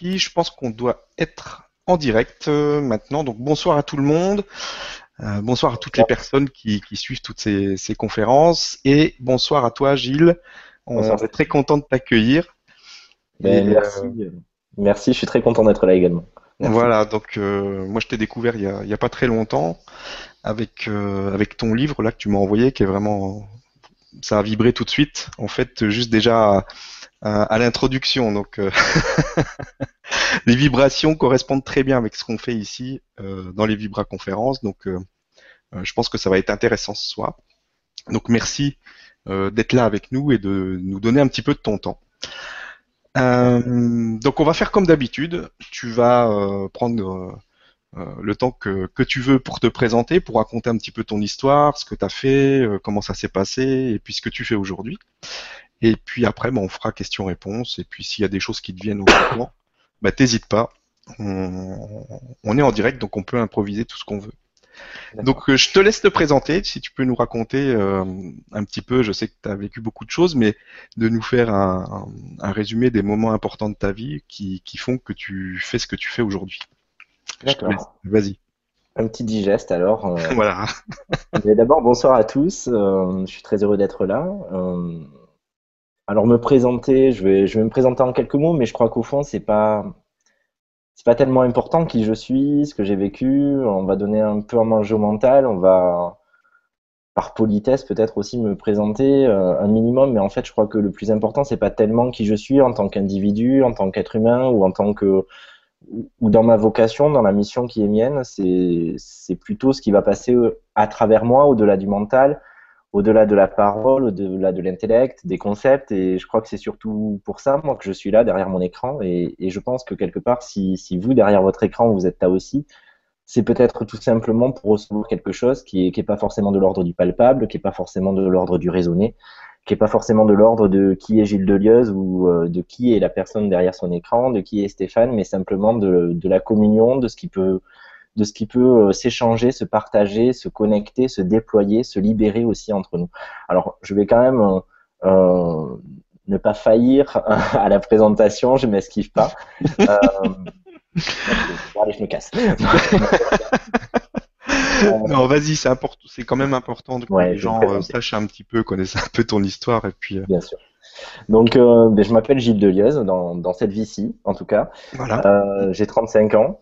parti. Je pense qu'on doit être en direct euh, maintenant. Donc bonsoir à tout le monde. Euh, bonsoir à toutes les personnes qui, suivent toutes ces, conférences. Et bonsoir à toi, Gilles. On est très content de t'accueillir. Ben, merci. merci, je suis très content d'être là également. Voilà, donc moi je t'ai découvert il n'y a, pas très longtemps avec, avec ton livre là que tu m'as envoyé qui est vraiment ça a vibré tout de suite. En fait, juste déjà à, l'introduction. Donc, euh, les vibrations correspondent très bien avec ce qu'on fait ici euh, dans les Vibra conférences. Donc, euh, je pense que ça va être intéressant ce soir. Donc, merci d'être là avec nous et de nous donner un petit peu de ton temps. donc, on va faire comme d'habitude. Tu vas prendre le temps que, que, tu veux pour te présenter, pour raconter un petit peu ton histoire, ce que tu as fait, comment ça s'est passé et puis ce que tu fais aujourd'hui. Et puis après, bah, on fera question-réponse. Et puis s'il y a des choses qui te viennent au courant, bah, t'hésites pas. On, est en direct, donc on peut improviser tout ce qu'on veut. Donc euh, je te laisse te présenter, si tu peux nous raconter euh, un petit peu, je sais que tu as vécu beaucoup de choses, mais de nous faire un, résumé des moments importants de ta vie qui, font que tu fais ce que tu fais aujourd'hui. D'accord. Vas-y. Un petit digeste alors. Euh. voilà. D'abord, bonsoir à tous. je suis très heureux d'être là. Alors me présenter, je vais, me présenter en quelques mots, mais je crois qu'au fond, c'est pas, pas tellement important qui je suis, ce que j'ai vécu. On va donner un peu un manger au mental, on va, par politesse peut-être aussi me présenter euh, un minimum, mais en fait, je crois que le plus important, c'est pas tellement qui je suis en tant qu'individu, en tant qu'être humain ou en tant que ou dans ma vocation, dans la mission qui est mienne, c'est, c'est plutôt ce qui va passer à travers moi, au-delà du mental, au-delà de la parole, au-delà de l'intellect, des concepts. Et je crois que c'est surtout pour ça, moi, que je suis là derrière mon écran. Et, je pense que quelque part, si, vous, derrière votre écran, vous êtes là aussi, c'est peut-être tout simplement pour recevoir quelque chose qui n'est pas forcément de l'ordre du palpable, qui n'est pas forcément de l'ordre du raisonné, qui n'est pas forcément de l'ordre de qui est Gilles Delieuse ou euh, de qui est la personne derrière son écran, de qui est Stéphane, mais simplement de la communion, de ce qui peut de ce qui peut euh, s'échanger, se partager, se connecter, se déployer, se libérer aussi entre nous. Alors, je vais quand même euh, euh ne pas faillir à la présentation, je m'esquive pas. Euh, allez, je me casse. non, vas-y, c'est important, c'est quand même important que les gens sachent un petit peu, connaissent un peu ton histoire et puis. Bien sûr. Donc, ben, je m'appelle Gilles Delieuse, dans, dans cette vie-ci, en tout cas. Voilà. J'ai 35 ans.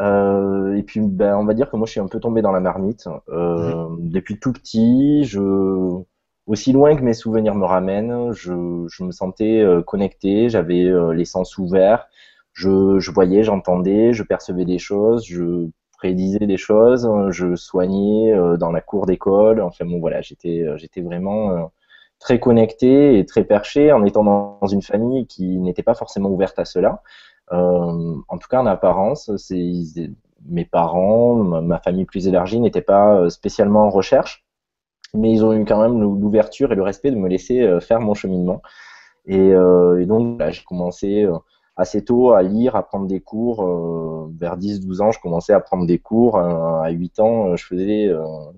Euh, et puis, ben, on va dire que moi, je suis un peu tombé dans la marmite. Euh, Depuis tout petit, je, aussi loin que mes souvenirs me ramènent, je, je me sentais euh, connecté, j'avais euh, les sens ouverts, je, je voyais, j'entendais, je percevais des choses, je prédisais des choses, je soignais euh, dans la cour d'école. Enfin bon, voilà, j'étais, j'étais vraiment très connecté et très perché en étant dans une famille qui n'était pas forcément ouverte à cela. Euh, en tout cas, en apparence, mes parents, ma famille plus élargie n'étaient pas euh, spécialement en recherche, mais ils ont eu quand même l'ouverture et le respect de me laisser euh, faire mon cheminement. Et, donc, j'ai commencé assez tôt à lire, à prendre des cours. vers 10-12 ans, je commençais à prendre des cours. à 8 ans, je faisais,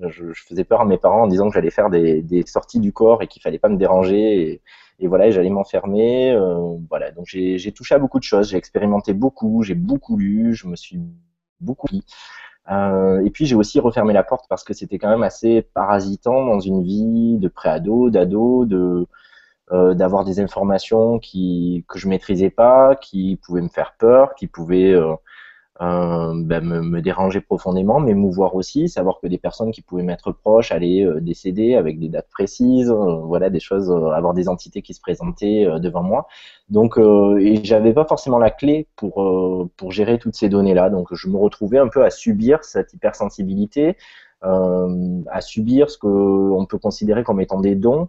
je, faisais peur à mes parents en disant que j'allais faire des, sorties du corps et qu'il fallait pas me déranger. Et voilà, j'allais m'enfermer. Euh, voilà, donc j'ai touché à beaucoup de choses, j'ai expérimenté beaucoup, j'ai beaucoup lu, je me suis beaucoup. Euh, et puis j'ai aussi refermé la porte parce que c'était quand même assez parasitant dans une vie de préado, d'ado, de euh, d'avoir des informations qui que je maîtrisais pas, qui pouvaient me faire peur, qui pouvaient euh, ben, me, me, déranger profondément, m'émouvoir aussi, savoir que des personnes qui pouvaient m'être proches allaient euh, décéder avec des dates précises, euh, voilà, des choses, avoir des entités qui se présentaient devant moi. Donc, et j'avais pas forcément la clé pour pour gérer toutes ces données-là. Donc, je me retrouvais un peu à subir cette hypersensibilité, à subir ce que on peut considérer comme étant des dons.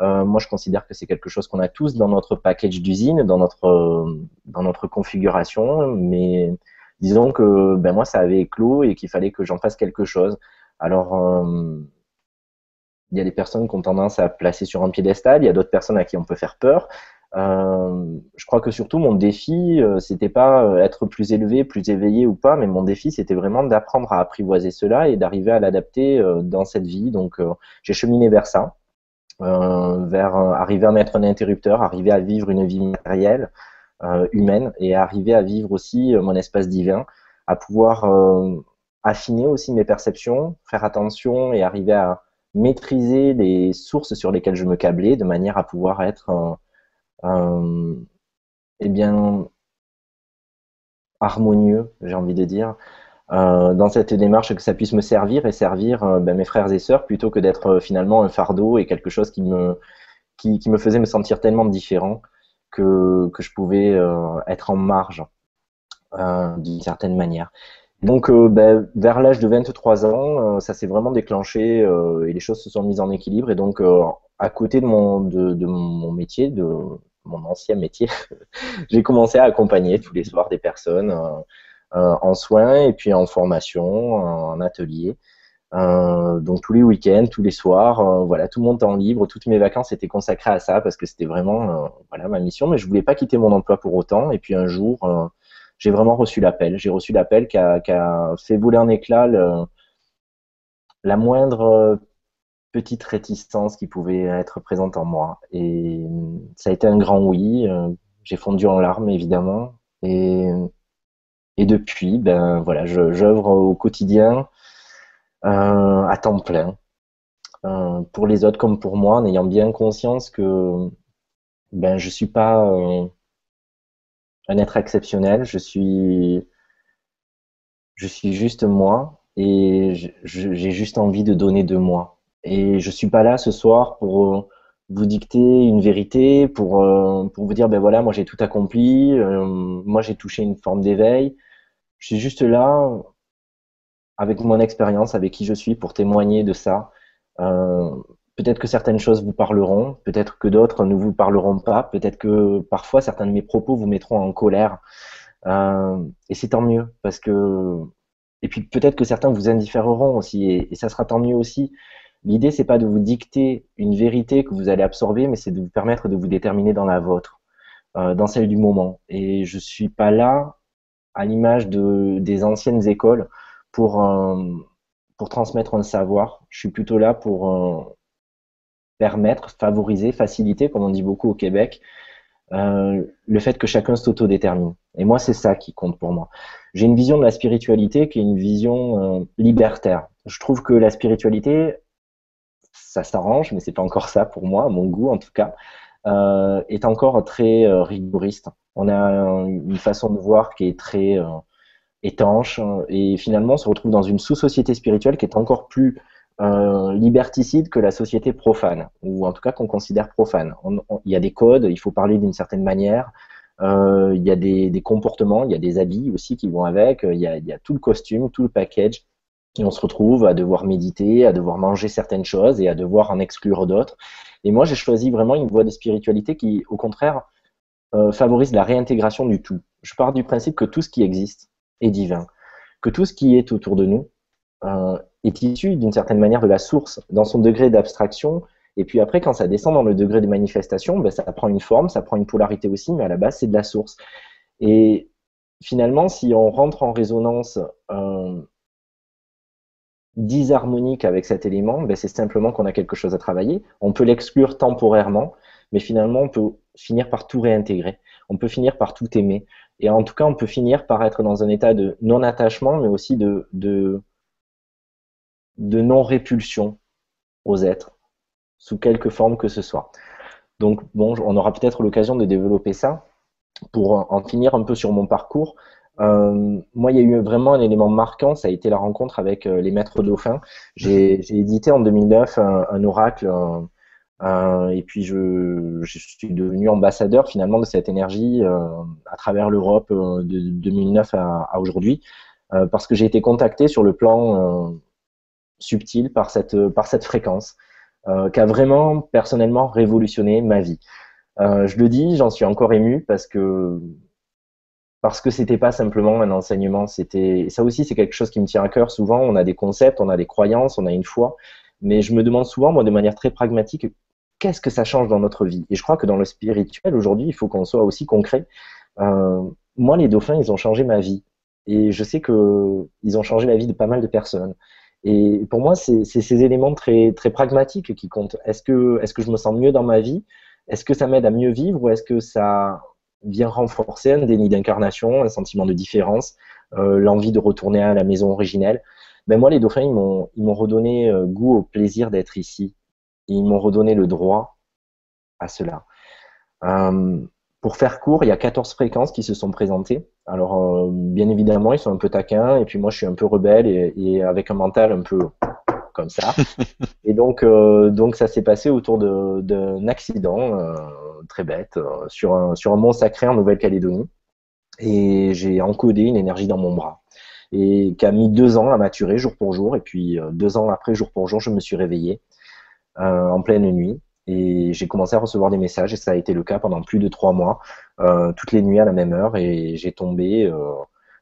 moi, je considère que c'est quelque chose qu'on a tous dans notre package d'usine, dans notre dans notre configuration, mais disons que ben moi ça avait éclos et qu'il fallait que j'en fasse quelque chose. Alors euh, il y a des personnes qui ont tendance à placer sur un piédestal, il y a d'autres personnes à qui on peut faire peur. Euh, je crois que surtout mon défi, euh, c'était pas être plus élevé, plus éveillé ou pas, mais mon défi c'était vraiment d'apprendre à apprivoiser cela et d'arriver à l'adapter dans cette vie. Donc j'ai cheminé vers ça, vers arriver à mettre un interrupteur, arriver à vivre une vie matérielle, humaine et arriver à vivre aussi mon espace divin, à pouvoir affiner aussi mes perceptions, faire attention et arriver à maîtriser les sources sur lesquelles je me câblais de manière à pouvoir être eh bien harmonieux, j'ai envie de dire, euh, dans cette démarche que ça puisse me servir et servir euh, ben, mes frères et sœurs plutôt que d'être euh, finalement un fardeau et quelque chose qui me, qui, me faisait me sentir tellement différent que, que je pouvais être en marge d'une certaine manière. Donc ben, vers l'âge de 23 ans, ça s'est vraiment déclenché et les choses se sont mises en équilibre. Et donc à côté de mon, de, de mon métier, de mon ancien métier, j'ai commencé à accompagner tous les soirs des personnes euh, en soins et puis en formation, en atelier. Euh, donc tous les week-ends, tous les soirs, euh, voilà, tout mon temps libre, toutes mes vacances étaient consacrées à ça parce que c'était vraiment voilà ma mission. Mais je voulais pas quitter mon emploi pour autant. Et puis un jour, j'ai vraiment reçu l'appel. J'ai reçu l'appel qui a, fait voler en éclat la moindre petite réticence qui pouvait être présente en moi. Et ça a été un grand oui. J'ai fondu en larmes évidemment. Et depuis, ben voilà, j'œuvre au quotidien euh, à temps plein, euh, pour les autres comme pour moi, en ayant bien conscience que ben je suis pas euh, un être exceptionnel, je suis je suis juste moi et j'ai juste envie de donner de moi. Et je suis pas là ce soir pour vous dicter une vérité, pour, pour vous dire ben voilà, moi j'ai tout accompli, moi j'ai touché une forme d'éveil. Je suis juste là avec mon expérience, avec qui je suis, pour témoigner de ça. Euh, peut-être que certaines choses vous parleront, peut-être que d'autres ne vous parleront pas, peut-être que parfois certains de mes propos vous mettront en colère. Euh, et c'est tant mieux, parce que et puis peut-être que certains vous indifféreront aussi, et, ça sera tant mieux aussi. L'idée, c'est pas de vous dicter une vérité que vous allez absorber, mais c'est de vous permettre de vous déterminer dans la vôtre, euh, dans celle du moment. Et je suis pas là à l'image de, des anciennes écoles pour, euh, pour transmettre un savoir. Je suis plutôt là pour euh, permettre, favoriser, faciliter, comme on dit beaucoup au Québec, euh, le fait que chacun s'autodétermine. Et moi, c'est ça qui compte pour moi. J'ai une vision de la spiritualité qui est une vision libertaire. Je trouve que la spiritualité, ça s'arrange, mais c'est pas encore ça pour moi, mon goût en tout cas, est encore très rigoriste. On a une façon de voir qui est très étanche et finalement on se retrouve dans une sous-société spirituelle qui est encore plus euh, liberticide que la société profane, ou en tout cas qu'on considère profane. il y a des codes, il faut parler d'une certaine manière, euh, il y a des, comportements, il y a des habits aussi qui vont avec, il y, a, il y, a, tout le costume, tout le package, et on se retrouve à devoir méditer, à devoir manger certaines choses et à devoir en exclure d'autres. Et moi j'ai choisi vraiment une voie de spiritualité qui, au contraire, euh, favorise la réintégration du tout. Je pars du principe que tout ce qui existe divin, que tout ce qui est autour de nous euh, est issu d'une certaine manière de la source, dans son degré d'abstraction. Et puis après, quand ça descend dans le degré de manifestation, ben, ça prend une forme, ça prend une polarité aussi, mais à la base, c'est de la source. Et finalement, si on rentre en résonance euh, disharmonique avec cet élément, ben, c'est simplement qu'on a quelque chose à travailler. On peut l'exclure temporairement, mais finalement, on peut finir par tout réintégrer. On peut finir par tout aimer. Et en tout cas, on peut finir par être dans un état de non-attachement, mais aussi de, de, non-répulsion aux êtres, sous quelque forme que ce soit. Donc, bon, on aura peut-être l'occasion de développer ça. Pour en finir un peu sur mon parcours, euh, moi, il y a eu vraiment un élément marquant, ça a été la rencontre avec euh, les maîtres dauphins. J'ai édité en 2009 un, oracle, et puis je, je, suis devenu ambassadeur finalement de cette énergie euh, à travers l'Europe euh, de 2009 à, à aujourd'hui, parce que j'ai été contacté sur le plan subtil par cette, par cette fréquence, qui a vraiment personnellement révolutionné ma vie. je le dis, j'en suis encore ému parce que parce que c'était pas simplement un enseignement, c'était ça aussi c'est quelque chose qui me tient à cœur. Souvent, on a des concepts, on a des croyances, on a une foi, mais je me demande souvent, moi, de manière très pragmatique, qu'est-ce que ça change dans notre vie? Et je crois que dans le spirituel, aujourd'hui, il faut qu'on soit aussi concret. Euh, moi, les dauphins, ils ont changé ma vie. Et je sais qu'ils ont changé la vie de pas mal de personnes. Et pour moi, c'est ces éléments très, pragmatiques qui comptent. Est-ce que, est que je me sens mieux dans ma vie? Est-ce que ça m'aide à mieux vivre? Ou est-ce que ça vient renforcer un déni d'incarnation, un sentiment de différence, l'envie de retourner à la maison originelle? Ben moi, les dauphins, ils m'ont, ils m'ont redonné goût au plaisir d'être ici. Ils m'ont redonné le droit à cela. Pour faire court, il y a 14 fréquences qui se sont présentées. Alors, euh, bien évidemment, ils sont un peu taquins, et puis moi, je suis un peu rebelle et, avec un mental un peu comme ça. et donc, euh, donc ça s'est passé autour d'un accident euh, très bête sur, un, sur un mont sacré en Nouvelle-Calédonie. Et j'ai encodé une énergie dans mon bras. Et qui a mis deux ans à maturer jour pour jour. Et puis, deux ans après, jour pour jour, je me suis réveillé en pleine nuit et j'ai commencé à recevoir des messages et ça a été le cas pendant plus de trois mois, euh, toutes les nuits à la même heure et j'ai tombé euh,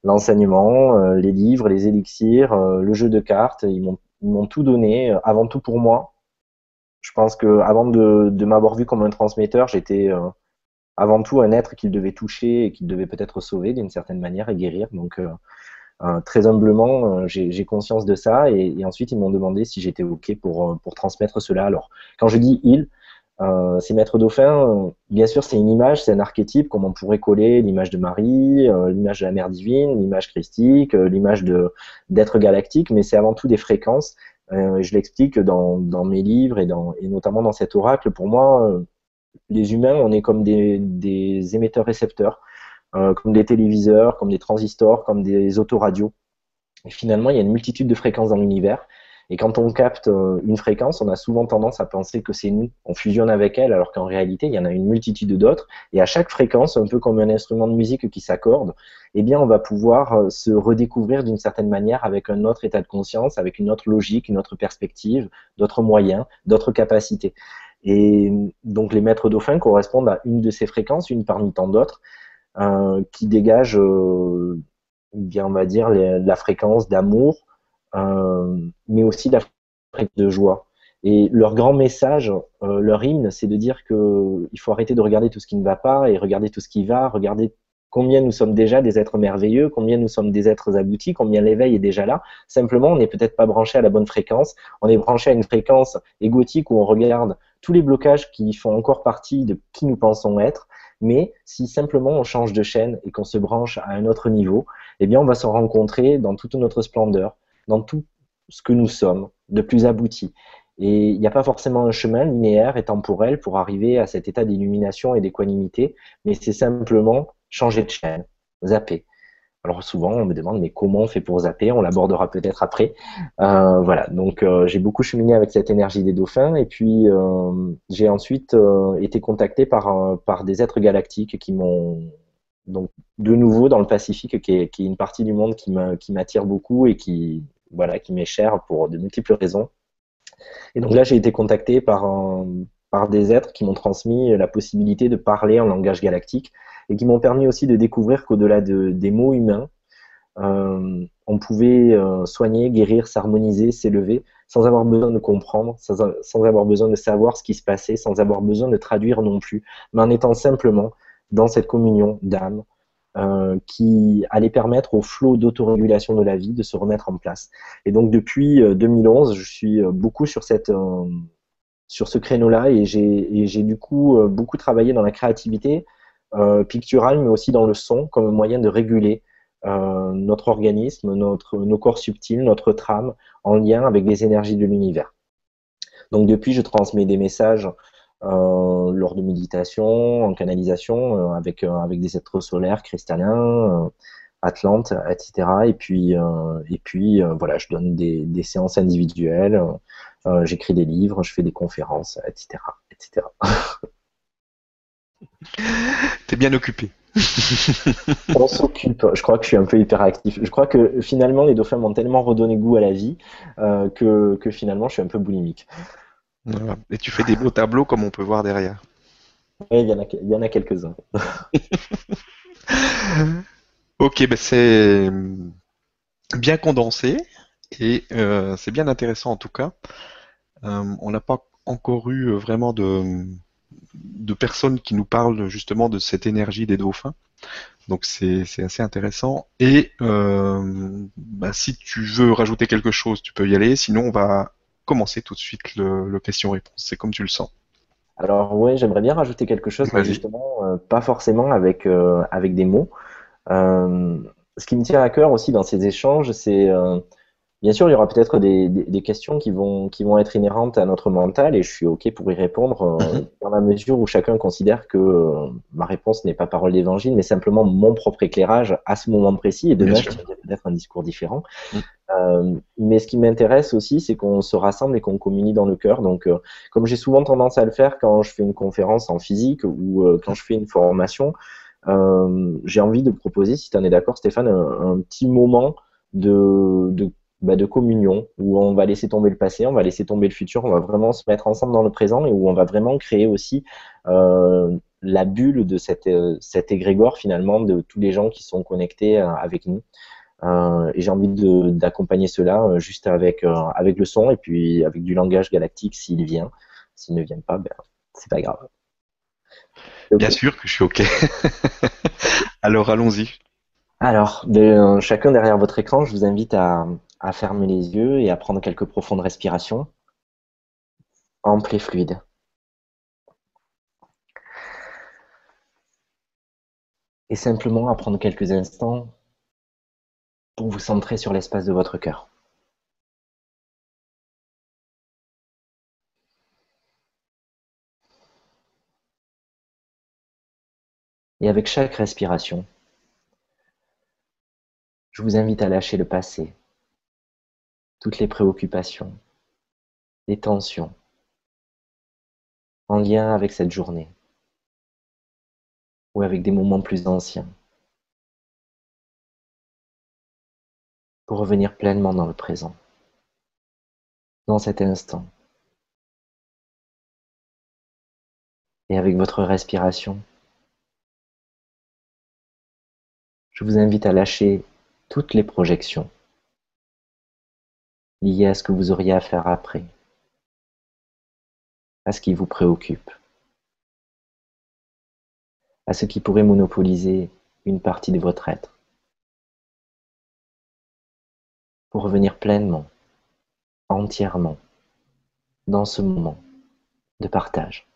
l'enseignement, euh, les livres, les élixirs, le jeu de cartes, ils m'ont tout donné, avant tout pour moi. Je pense que avant de, m'avoir vu comme un transmetteur, j'étais avant tout un être qu'il devait toucher et qu'il devait peut-être sauver d'une certaine manière et guérir. Donc très humblement, j'ai conscience de ça et, ensuite ils m'ont demandé si j'étais ok pour, pour transmettre cela. Alors quand je dis il, euh, ces maîtres dauphins, bien sûr, c'est une image, c'est un archétype, comme on pourrait coller l'image de Marie, euh, l'image de la mère divine, l'image christique, euh, l'image d'être galactique, mais c'est avant tout des fréquences. je l'explique dans, mes livres et, dans, et notamment dans cet oracle. Pour moi, les humains, on est comme des, des émetteurs-récepteurs, comme des téléviseurs, comme des transistors, comme des autoradios. Et finalement, il y a une multitude de fréquences dans l'univers. Et quand on capte euh, une fréquence, on a souvent tendance à penser que c'est nous, on fusionne avec elle, alors qu'en réalité, il y en a une multitude d'autres. Et à chaque fréquence, un peu comme un instrument de musique qui s'accorde, eh bien, on va pouvoir euh, se redécouvrir d'une certaine manière avec un autre état de conscience, avec une autre logique, une autre perspective, d'autres moyens, d'autres capacités. Et donc, les maîtres dauphins correspondent à une de ces fréquences, une parmi tant d'autres, euh, qui dégagent, euh, bien, on va dire, la fréquence d'amour, euh, mais aussi la de joie. Et leur grand message, euh, leur hymne, c'est de dire que il faut arrêter de regarder tout ce qui ne va pas et regarder tout ce qui va, regarder combien nous sommes déjà des êtres merveilleux, combien nous sommes des êtres aboutis, combien l'éveil est déjà là. Simplement, on n'est peut-être pas branché à la bonne fréquence. On est branché à une fréquence égotique où on regarde tous les blocages qui font encore partie de qui nous pensons être. Mais si simplement on change de chaîne et qu'on se branche à un autre niveau, eh bien, on va se rencontrer dans toute notre splendeur, dans tout ce que nous sommes, de plus abouti. Et il n'y a pas forcément un chemin linéaire et temporel pour arriver à cet état d'illumination et d'équanimité, mais c'est simplement changer de chaîne, zapper. Alors souvent, on me demande, mais comment on fait pour zapper? On l'abordera peut-être après. Euh, voilà, donc euh, j'ai beaucoup cheminé avec cette énergie des dauphins, et puis euh, j'ai ensuite été contacté par, par des êtres galactiques qui m'ont donc de nouveau dans le Pacifique, qui est, qui est une partie du monde qui m'attire beaucoup et qui, voilà, qui m'est cher pour de multiples raisons. Et donc là, j'ai été contacté par, par des êtres qui m'ont transmis la possibilité de parler en langage galactique et qui m'ont permis aussi de découvrir qu'au-delà de, des mots humains, euh, on pouvait euh, soigner, guérir, s'harmoniser, s'élever, sans avoir besoin de comprendre, sans, avoir besoin de savoir ce qui se passait, sans avoir besoin de traduire non plus, mais en étant simplement dans cette communion d'âme, euh, qui allait permettre au flot d'autorégulation de la vie de se remettre en place. Et donc depuis 2011, euh, je suis beaucoup sur ce créneau-là et j'ai du coup beaucoup travaillé dans la créativité picturale, mais aussi dans le son comme moyen de réguler notre organisme, notre, nos corps subtils, notre trame en lien avec les énergies de l'univers. Donc depuis, je transmets des messages euh, lors de méditation, en canalisation, euh, avec, euh, avec des êtres solaires, cristallins, Atlante, etc. Et puis, et puis voilà, je donne des, des séances individuelles, j'écris des livres, je fais des conférences, etc. etc. T'es bien occupé. On s'occupe. Je crois que je suis un peu hyperactif. Je crois que finalement, les dauphins m'ont tellement redonné goût à la vie que, que finalement, je suis un peu boulimique. Et tu fais des beaux tableaux comme on peut voir derrière. Oui, il y en a, y en a quelques-uns. ok, ben c'est bien condensé et euh, c'est bien intéressant en tout cas. Euh, on n'a pas encore eu vraiment de, de personnes qui nous parlent justement de cette énergie des dauphins. Donc c'est assez intéressant. Et euh, bah, si tu veux rajouter quelque chose, tu peux y aller. Sinon, on va commencer tout de suite le, question-réponse. C'est comme tu le sens. Alors ouais, j'aimerais bien rajouter quelque chose, mais justement, euh, pas forcément avec, euh, avec des mots. Ce qui me tient à cœur aussi dans ces échanges, c'est Bien sûr, il y aura peut-être des, des, questions qui vont, qui vont être inhérentes à notre mental et je suis OK pour y répondre mhm. dans la mesure où chacun considère que ma réponse n'est pas parole d'évangile, mais simplement mon propre éclairage à ce moment précis et demain, je peut-être un discours différent. Mhm. Euh, mais ce qui m'intéresse aussi, c'est qu'on se rassemble et qu'on communie dans le cœur. Donc, euh, comme j'ai souvent tendance à le faire quand je fais une conférence en physique ou euh, quand je fais une formation, j'ai envie de proposer, si tu en es d'accord, Stéphane, un, petit moment de, de, bah, de communion où on va laisser tomber le passé, on va laisser tomber le futur, on va vraiment se mettre ensemble dans le présent et où on va vraiment créer aussi la bulle de cette, cet égrégore finalement de tous les gens qui sont connectés avec nous. Euh, et j'ai envie d'accompagner cela euh, juste avec, euh, avec le son et puis avec du langage galactique s'il vient. S'il ne vient pas, ben, c'est pas grave. Bien sûr que je suis OK. Alors allons-y. Alors, de, chacun derrière votre écran, je vous invite à, à, fermer les yeux et à prendre quelques profondes respirations, amples et fluides. Et simplement à prendre quelques instants pour vous centrer sur l'espace de votre cœur. Et avec chaque respiration, je vous invite à lâcher le passé, toutes les préoccupations, les tensions en lien avec cette journée ou avec des moments plus anciens. pour revenir pleinement dans le présent, dans cet instant. Et avec votre respiration, je vous invite à lâcher toutes les projections liées à ce que vous auriez à faire après, à ce qui vous préoccupe, à ce qui pourrait monopoliser une partie de votre être. pour revenir pleinement, entièrement, dans ce moment de partage,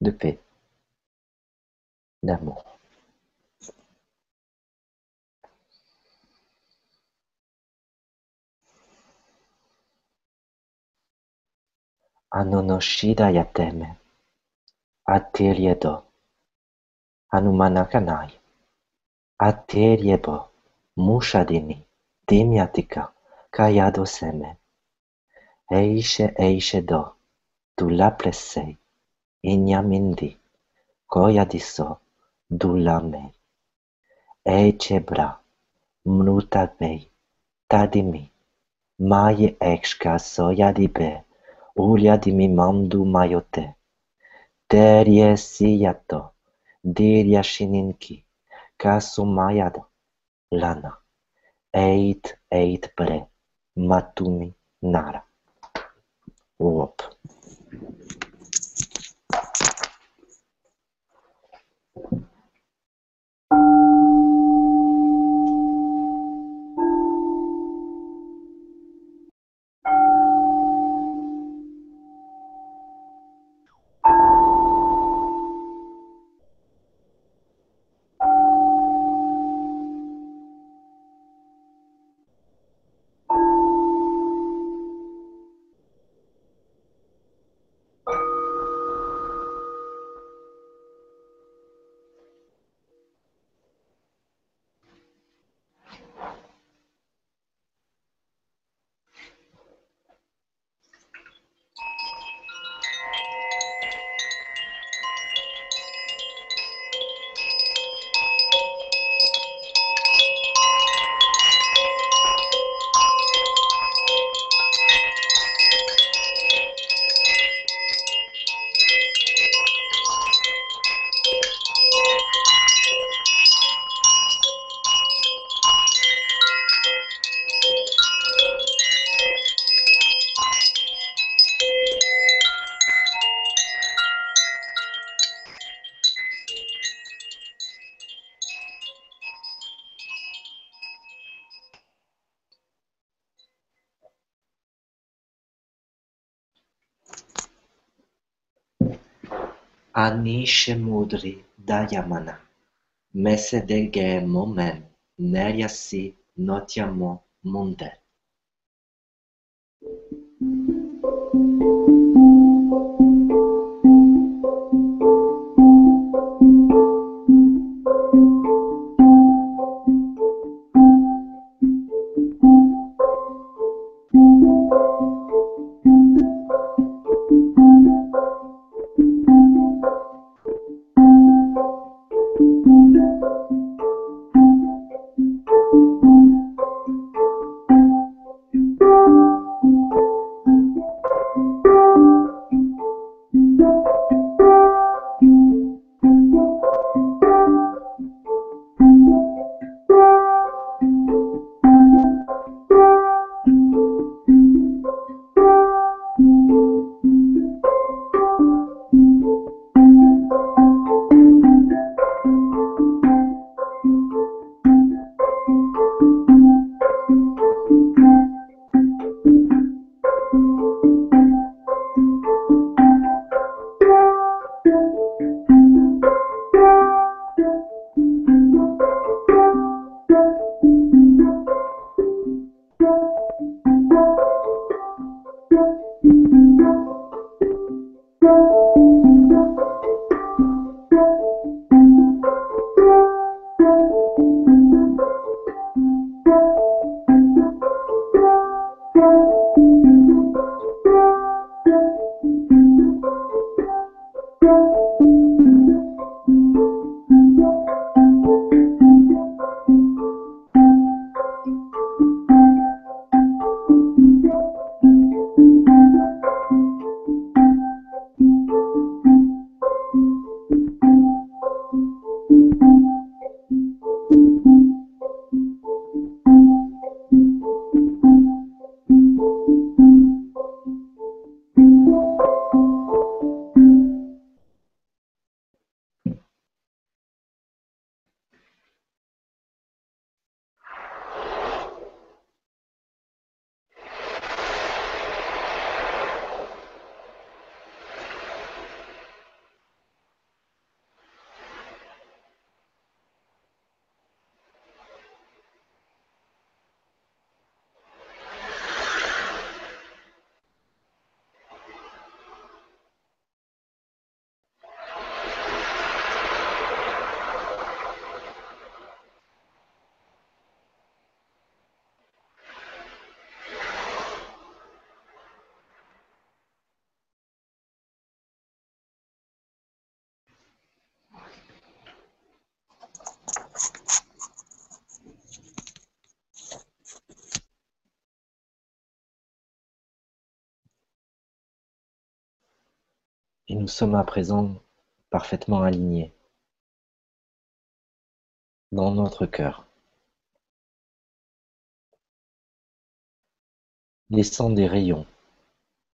de paix, d'amour. Anonoshida Yateme Ateriedo Anumanakanai Ateriebo Mushadini Dimyatika Kayado Seme. Eishe Eishe Do. Dula Dulaplesei Inyamindi Koyadiso Dulame. Echebra Mnutabei Tadimi. Mai Ekshka Soyadibe 우리아디미맘두 마요테 데리에시야토 디리아시닌키 카수마야다 라나 에잇 에잇 브레 matumi nara. Op. Momen, Neriasi Notiamo Munde. Et nous sommes à présent parfaitement alignés dans notre cœur. Laissant des rayons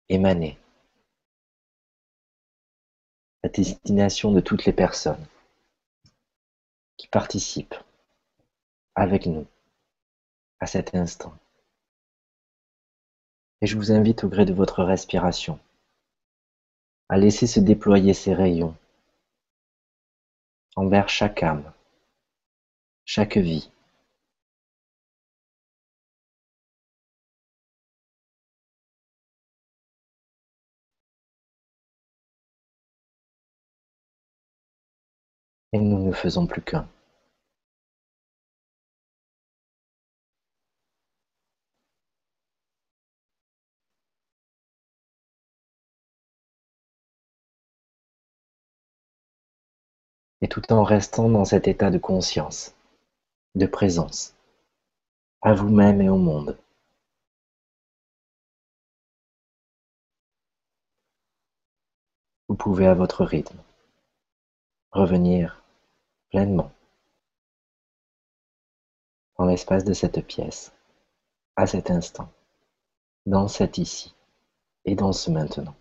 émaner à destination de toutes les personnes qui participent avec nous à cet instant. Et je vous invite au gré de votre respiration à laisser se déployer ces rayons envers chaque âme, chaque vie. Et nous ne faisons plus qu'un. Et tout en restant dans cet état de conscience, de présence, à vous-même et au monde. Vous pouvez à votre rythme revenir pleinement dans l'espace de cette pièce, à cet instant, dans cet ici et dans ce maintenant.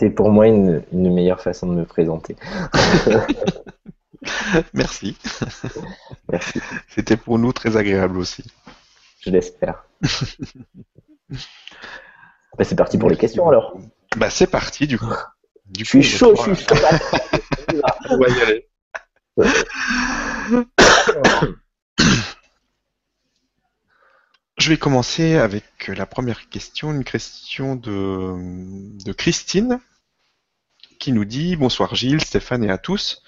C'était pour moi une, meilleure façon de me présenter. Merci. C'était pour nous très agréable aussi. Je l'espère. Bah, c'est parti pour les questions alors. Bah, c'est parti du coup. je suis chaud, je suis chaud. On va y aller. Je vais commencer avec la première question, une question de, Christine qui nous dit Bonsoir Gilles, Stéphane et à tous.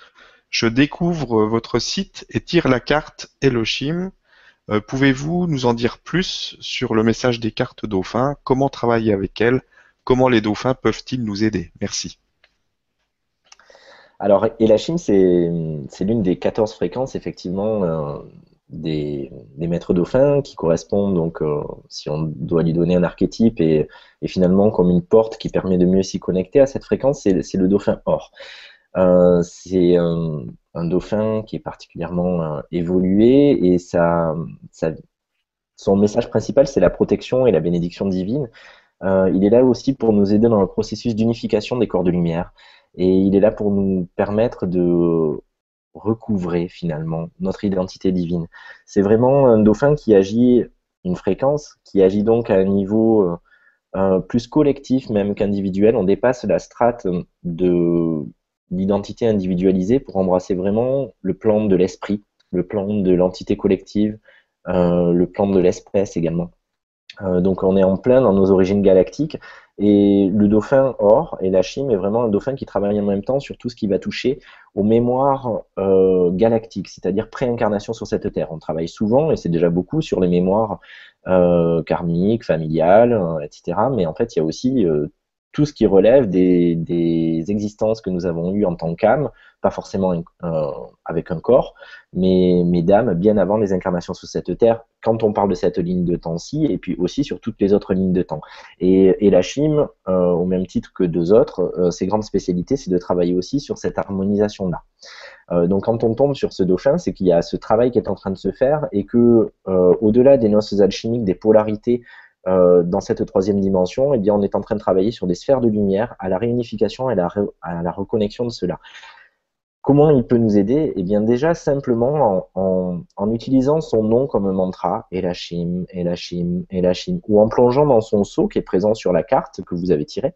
Je découvre votre site et tire la carte Elohim. Euh, pouvez-vous nous en dire plus sur le message des cartes dauphins? Comment travailler avec elles? Comment les dauphins peuvent-ils nous aider? Merci. Alors, Elachim, c'est l'une des 14 fréquences, effectivement, euh, des, maîtres dauphins qui correspondent donc, euh, si on doit lui donner un archétype et, finalement comme une porte qui permet de mieux s'y connecter à cette fréquence, c'est le dauphin or. Euh, c'est un, dauphin qui est particulièrement euh, évolué et ça, son message principal c'est la protection et la bénédiction divine. il est là aussi pour nous aider dans le processus d'unification des corps de lumière et il est là pour nous permettre de recouvrer finalement notre identité divine. C'est vraiment un dauphin qui agit une fréquence, qui agit donc à un niveau euh, plus collectif même qu'individuel. On dépasse la strate de l'identité individualisée pour embrasser vraiment le plan de l'esprit, le plan de l'entité collective, euh, le plan de l'espèce également. Donc on est en plein dans nos origines galactiques et le dauphin or et la chime est vraiment un dauphin qui travaille en même temps sur tout ce qui va toucher aux mémoires euh, galactiques, c'est-à-dire préincarnation sur cette terre. On travaille souvent, et c'est déjà beaucoup, sur les mémoires euh, karmiques, familiales, euh, etc. Mais en fait, il y a aussi euh, tout ce qui relève des, existences que nous avons eues en tant qu'âme, pas forcément avec un corps, mais, mes dames, bien avant les incarnations sur cette terre, quand on parle de cette ligne de temps-ci, et puis aussi sur toutes les autres lignes de temps. Et, la chime, euh, au même titre que deux autres, euh, ses grandes spécialités, c'est de travailler aussi sur cette harmonisation-là. Euh, donc quand on tombe sur ce dauphin, c'est qu'il y a ce travail qui est en train de se faire, et que au-delà des noces alchimiques, des polarités, euh, dans cette troisième dimension, eh bien, on est en train de travailler sur des sphères de lumière à la réunification et à la, reconnexion de cela. Comment il peut nous aider? Eh bien, déjà simplement en, utilisant son nom comme mantra, Elachim, Elachim, Elachim, ou en plongeant dans son seau qui est présent sur la carte que vous avez tirée,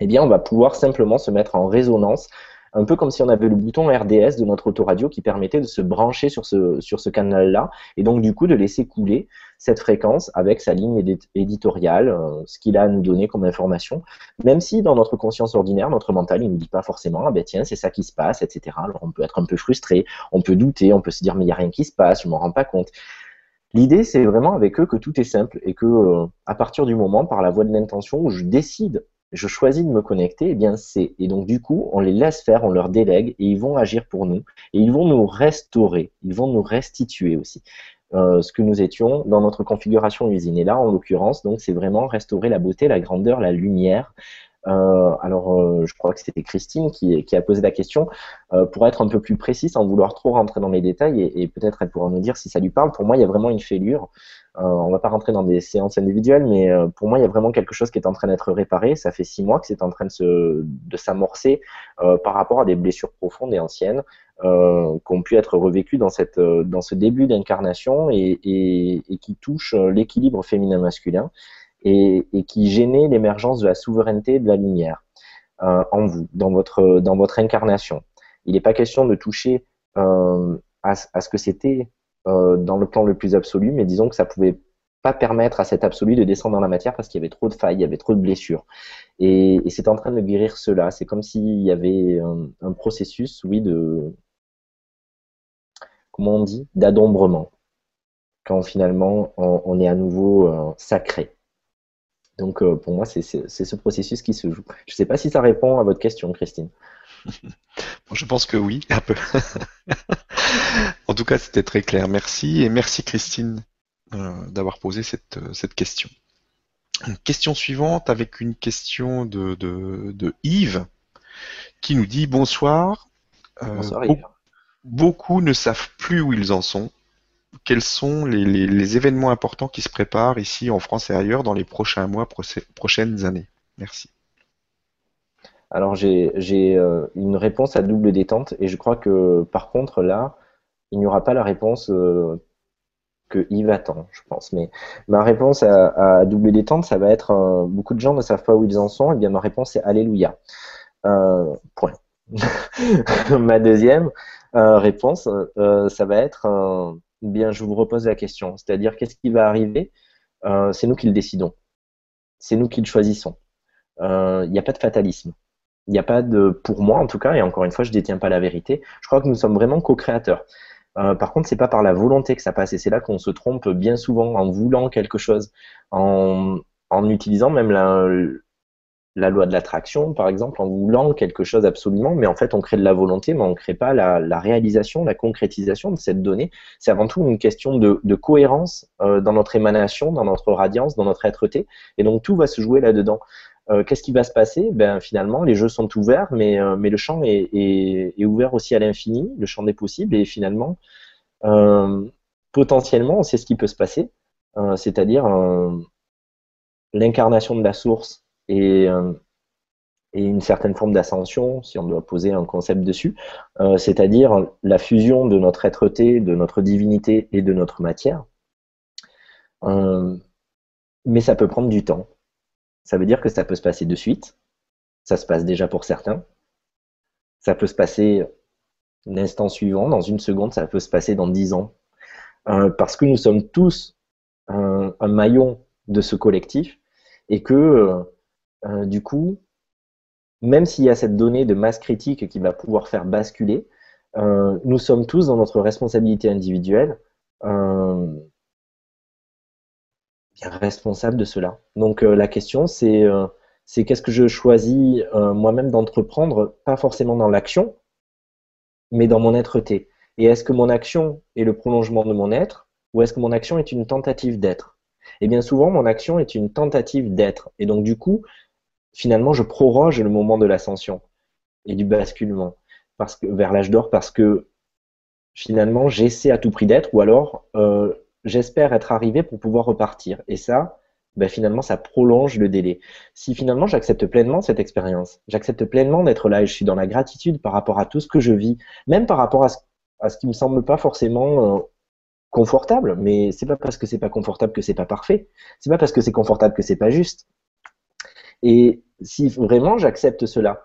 eh bien, on va pouvoir simplement se mettre en résonance un peu comme si on avait le bouton RDS de notre autoradio qui permettait de se brancher sur ce, canal-là, et donc du coup de laisser couler cette fréquence avec sa ligne éditoriale, euh, ce qu'il a à nous donner comme information, même si dans notre conscience ordinaire, notre mental, il ne nous dit pas forcément, ah ben tiens, c'est ça qui se passe, etc. Alors on peut être un peu frustré, on peut douter, on peut se dire, mais il n'y a rien qui se passe, je m'en rends pas compte. L'idée, c'est vraiment avec eux que tout est simple et que, euh, à partir du moment, par la voie de l'intention, où je décide je choisis de me connecter, eh bien c'est. Et donc du coup, on les laisse faire, on leur délègue et ils vont agir pour nous. Et ils vont nous restaurer, ils vont nous restituer aussi. Euh, ce que nous étions dans notre configuration usine. Et là, en l'occurrence, donc c'est vraiment restaurer la beauté, la grandeur, la lumière. Euh, alors, euh, je crois que c'était Christine qui, a posé la question. pour être un peu plus précis, sans vouloir trop rentrer dans les détails, et, peut-être elle pourra nous dire si ça lui parle. Pour moi, il y a vraiment une fêlure. Euh, on va pas rentrer dans des séances individuelles, mais euh, pour moi, il y a vraiment quelque chose qui est en train d'être réparé. Ça fait six mois que c'est en train de, s'amorcer euh, par rapport à des blessures profondes et anciennes euh, qui ont pu être revécues dans, ce début d'incarnation et qui touchent l'équilibre féminin-masculin et, qui gênaient l'émergence de la souveraineté et de la lumière en vous, dans votre, incarnation. Il n'est pas question de toucher à, à ce que c'était euh, dans le plan le plus absolu, mais disons que ça pouvait pas permettre à cet absolu de descendre dans la matière parce qu'il y avait trop de failles, il y avait trop de blessures. Et, c'est en train de guérir cela. C'est comme s'il y avait un, processus, oui, de comment on dit, d'adombrement, quand finalement on, est à nouveau euh, sacré. Donc euh, pour moi, c'est ce processus qui se joue. Je ne sais pas si ça répond à votre question, Christine. je pense que oui, un peu. en tout cas, c'était très clair. Merci et merci Christine euh, d'avoir posé cette, euh, cette question. question suivante avec une question de, de, Yves qui nous dit bonsoir. Euh, bonsoir Yves. Beaucoup ne savent plus où ils en sont. Quels sont les, événements importants qui se préparent ici en France et ailleurs dans les prochains mois, prochaines années? Merci. Alors j'ai euh, une réponse à double détente et je crois que par contre là, il n'y aura pas la réponse euh, que Yves attend, je pense. Mais ma réponse à, double détente, ça va être euh, beaucoup de gens ne savent pas où ils en sont. Et eh bien ma réponse c'est Alléluia. point. ma deuxième réponse, ça va être bien, je vous repose la question. C'est-à-dire qu'est-ce qui va arriver? C'est nous qui le décidons. C'est nous qui le choisissons. Il n'y a pas de fatalisme. Il n'y a pas de, pour moi en tout cas, et encore une fois, je ne détiens pas la vérité. Je crois que nous sommes vraiment co-créateurs. Euh, par contre, c'est pas par la volonté que ça passe, et c'est là qu'on se trompe bien souvent en voulant quelque chose, en, en utilisant même la, la loi de l'attraction, par exemple, en voulant quelque chose absolument, mais en fait, on crée de la volonté, mais on ne crée pas la, la, réalisation, la concrétisation de cette donnée. C'est avant tout une question de, cohérence euh, dans notre émanation, dans notre radiance, dans notre être-té, et donc tout va se jouer là-dedans. Euh, qu'est-ce qui va se passer? Ben finalement, les jeux sont ouverts, mais, euh, mais le champ est, est, ouvert aussi à l'infini, le champ des possibles, et finalement, potentiellement, on sait ce qui peut se passer, c'est-à-dire l'incarnation de la source et, et une certaine forme d'ascension, si on doit poser un concept dessus, c'est-à-dire la fusion de notre être-té, de notre divinité et de notre matière. mais ça peut prendre du temps. Ça veut dire que ça peut se passer de suite. Ça se passe déjà pour certains. Ça peut se passer l'instant suivant, dans une seconde, ça peut se passer dans dix ans. Euh, parce que nous sommes tous un, maillon de ce collectif et que euh, euh, du coup, même s'il y a cette donnée de masse critique qui va pouvoir faire basculer, nous sommes tous dans notre responsabilité individuelle bien responsable de cela. Donc euh, la question c'est euh, qu'est-ce que je choisis euh, moi-même d'entreprendre, pas forcément dans l'action, mais dans mon être-té. Et est-ce que mon action est le prolongement de mon être, ou est-ce que mon action est une tentative d'être? Et bien souvent, mon action est une tentative d'être. Et donc du coup, finalement, je proroge le moment de l'ascension et du basculement parce que, vers l'âge d'or parce que finalement, j'essaie à tout prix d'être, ou alors euh, j'espère être arrivé pour pouvoir repartir. Et ça, ben finalement, ça prolonge le délai. Si finalement j'accepte pleinement cette expérience, j'accepte pleinement d'être là et je suis dans la gratitude par rapport à tout ce que je vis, même par rapport à ce, à ce qui me semble pas forcément euh, confortable, mais c'est pas parce que c'est pas confortable que c'est pas parfait. C'est pas parce que c'est confortable que c'est pas juste. Et si vraiment j'accepte cela,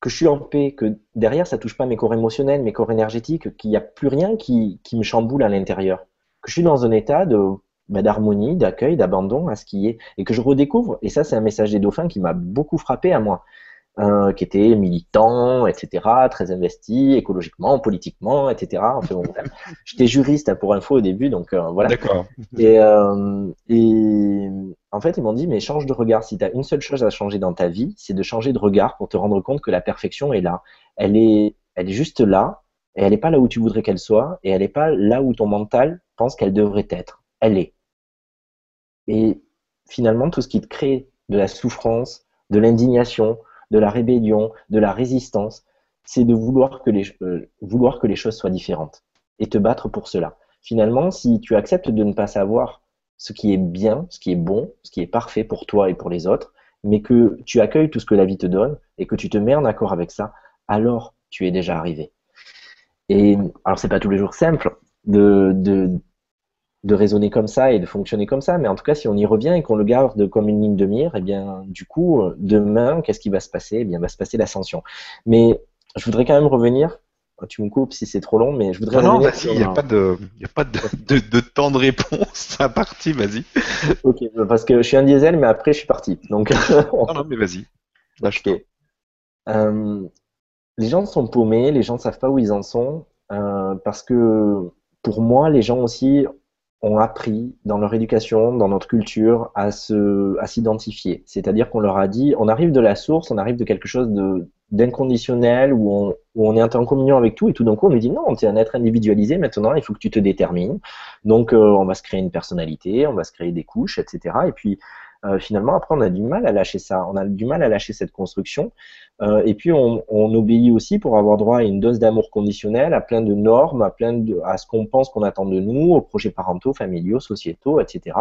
que je suis en paix, que derrière ça touche pas mes corps émotionnels, mes corps énergétiques, qu'il n'y a plus rien qui, qui me chamboule à l'intérieur, que je suis dans un état de bah, d'harmonie, d'accueil, d'abandon à ce qui est, et que je redécouvre. Et ça, c'est un message des dauphins qui m'a beaucoup frappé à moi, euh, qui était militant, etc., très investi écologiquement, politiquement, etc. Enfin, bon, J'étais juriste hein, pour info au début, donc euh, voilà. D'accord. Et, euh, et en fait, ils m'ont dit, mais change de regard. Si tu as une seule chose à changer dans ta vie, c'est de changer de regard pour te rendre compte que la perfection est là. Elle est, elle est juste là, et elle n'est pas là où tu voudrais qu'elle soit, et elle n'est pas là où ton mental pense qu'elle devrait être. Elle est. Et finalement, tout ce qui te crée de la souffrance, de l'indignation, de la rébellion, de la résistance, c'est de vouloir que, les, euh, vouloir que les choses soient différentes et te battre pour cela. Finalement, si tu acceptes de ne pas savoir ce qui est bien, ce qui est bon, ce qui est parfait pour toi et pour les autres, mais que tu accueilles tout ce que la vie te donne et que tu te mets en accord avec ça, alors tu es déjà arrivé. Et alors c'est pas tous les jours simple de, raisonner comme ça et de fonctionner comme ça, mais en tout cas si on y revient et qu'on le garde comme une ligne de mire, eh bien du coup demain qu'est-ce qui va se passer? Eh bien va se passer l'ascension. Mais je voudrais quand même revenir. Tu me coupes si c'est trop long, mais je voudrais. Non, non, il n'y a, pas de, y a pas de, de, temps de réponse. C'est parti, vas-y. ok, parce que je suis un diesel, mais après je suis parti. Donc. non, non, mais vas-y. Lâche-toi. Euh, les gens sont paumés, les gens ne savent pas où ils en sont, euh, parce que pour moi, les gens aussi ont appris dans leur éducation, dans notre culture, à se, à s'identifier. C'est-à-dire qu'on leur a dit, on arrive de la source, on arrive de quelque chose de d'inconditionnel où on, où on est en communion avec tout et tout d'un coup on nous dit non, tu es un être individualisé maintenant, il faut que tu te détermines. Donc euh, on va se créer une personnalité, on va se créer des couches, etc. Et puis euh, finalement, après, on a du mal à lâcher ça. On a du mal à lâcher cette construction. Euh, et puis, on, obéit aussi pour avoir droit à une dose d'amour conditionnel, à plein de normes, à, plein de, à ce qu'on pense qu'on attend de nous, aux projets parentaux, familiaux, sociétaux, etc.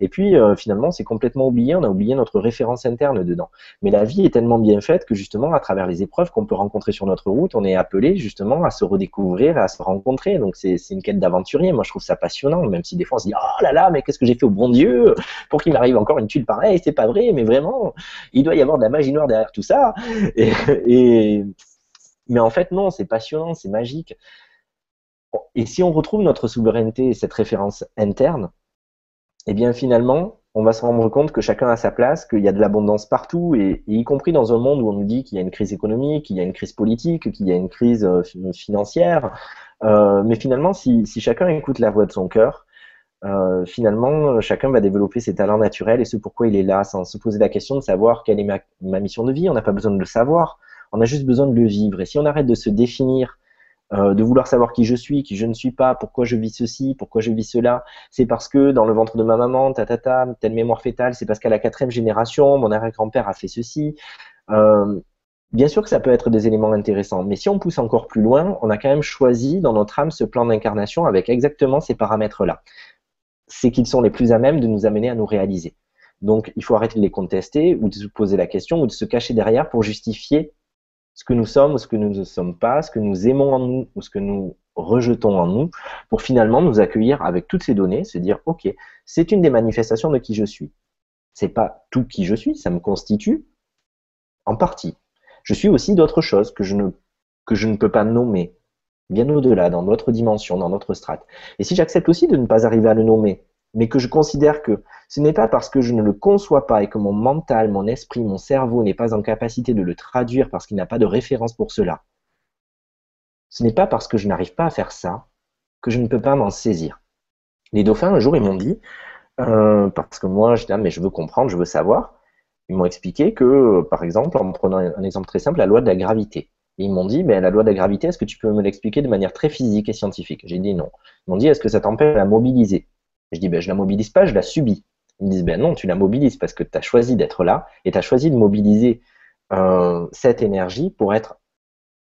Et puis, euh, finalement, c'est complètement oublié. On a oublié notre référence interne dedans. Mais la vie est tellement bien faite que, justement, à travers les épreuves qu'on peut rencontrer sur notre route, on est appelé, justement, à se redécouvrir, à se rencontrer. Donc, c'est une quête d'aventurier. Moi, je trouve ça passionnant, même si des fois, on se dit, oh là là, mais qu'est-ce que j'ai fait au bon Dieu? Pour qu'il m'arrive encore une tuile pareille C'est pas vrai, mais vraiment, il doit y avoir de la magie noire derrière tout ça. Et, mais en fait, non, c'est passionnant, c'est magique. Et si on retrouve notre souveraineté et cette référence interne, eh bien finalement, on va se rendre compte que chacun a sa place, qu'il y a de l'abondance partout, et, y compris dans un monde où on nous dit qu'il y a une crise économique, qu'il y a une crise politique, qu'il y a une crise euh, financière. Euh, mais finalement, si, chacun écoute la voix de son cœur, euh, finalement, chacun va développer ses talents naturels et ce pourquoi il est là, sans se poser la question de savoir quelle est ma, mission de vie. On n'a pas besoin de le savoir, on a juste besoin de le vivre. Et si on arrête de se définir, euh, de vouloir savoir qui je suis, qui je ne suis pas, pourquoi je vis ceci, pourquoi je vis cela, c'est parce que dans le ventre de ma maman, ta, ta, ta telle mémoire fétale, c'est parce qu'à la quatrième génération, mon arrière-grand-père a fait ceci. Euh, bien sûr que ça peut être des éléments intéressants, mais si on pousse encore plus loin, on a quand même choisi dans notre âme ce plan d'incarnation avec exactement ces paramètres-là c'est qu'ils sont les plus à même de nous amener à nous réaliser. Donc, il faut arrêter de les contester ou de se poser la question ou de se cacher derrière pour justifier ce que nous sommes ou ce que nous ne sommes pas, ce que nous aimons en nous ou ce que nous rejetons en nous, pour finalement nous accueillir avec toutes ces données, se dire, OK, c'est une des manifestations de qui je suis. C'est pas tout qui je suis, ça me constitue en partie. Je suis aussi d'autres choses que je ne, que je ne peux pas nommer, bien au-delà, dans d'autres dimensions, dans d'autres strates. Et si j'accepte aussi de ne pas arriver à le nommer, mais que je considère que ce n'est pas parce que je ne le conçois pas et que mon mental, mon esprit, mon cerveau n'est pas en capacité de le traduire parce qu'il n'a pas de référence pour cela, ce n'est pas parce que je n'arrive pas à faire ça que je ne peux pas m'en saisir. Les dauphins, un jour, ils m'ont dit, euh, parce que moi, je dis, je veux comprendre, je veux savoir, ils m'ont expliqué que, par exemple, en prenant un exemple très simple, la loi de la gravité. Ils m'ont dit, ben, la loi de la gravité, est-ce que tu peux me l'expliquer de manière très physique et scientifique? J'ai dit non. Ils m'ont dit, est-ce que ça t'empêche de la mobiliser? Je dis, ben, je la mobilise pas, je la subis. Ils me disent, ben non, tu la mobilises parce que tu as choisi d'être là et tu as choisi de mobiliser euh, cette énergie pour être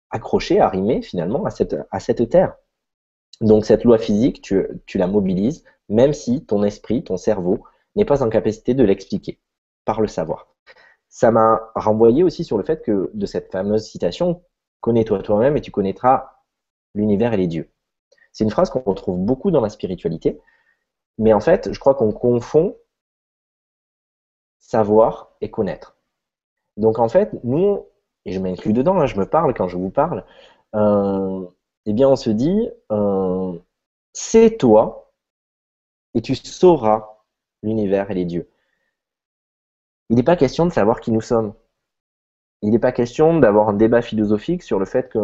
accroché, arrimé finalement à cette, à cette terre. Donc cette loi physique, tu, tu la mobilises, même si ton esprit, ton cerveau n'est pas en capacité de l'expliquer par le savoir. Ça m'a renvoyé aussi sur le fait que de cette fameuse citation Connais-toi toi-même et tu connaîtras l'univers et les dieux. C'est une phrase qu'on retrouve beaucoup dans la spiritualité, mais en fait, je crois qu'on confond savoir et connaître. Donc en fait, nous, et je m'inclus dedans, hein, je me parle quand je vous parle, euh, eh bien on se dit, euh, c'est toi et tu sauras l'univers et les dieux. Il n'est pas question de savoir qui nous sommes il n'est pas question d'avoir un débat philosophique sur le fait que,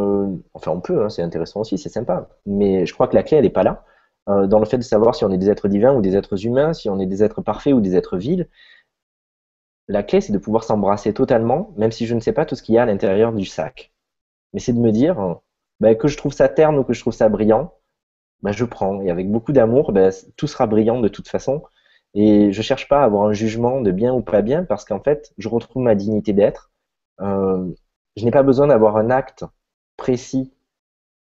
enfin on peut, hein, c'est intéressant aussi, c'est sympa, mais je crois que la clé elle n'est pas là, euh, dans le fait de savoir si on est des êtres divins ou des êtres humains, si on est des êtres parfaits ou des êtres vils. La clé c'est de pouvoir s'embrasser totalement, même si je ne sais pas tout ce qu'il y a à l'intérieur du sac. Mais c'est de me dire ben, que je trouve ça terne ou que je trouve ça brillant, ben, je prends. Et avec beaucoup d'amour, ben, tout sera brillant de toute façon. Et je cherche pas à avoir un jugement de bien ou pas bien parce qu'en fait, je retrouve ma dignité d'être euh, je n'ai pas besoin d'avoir un acte précis,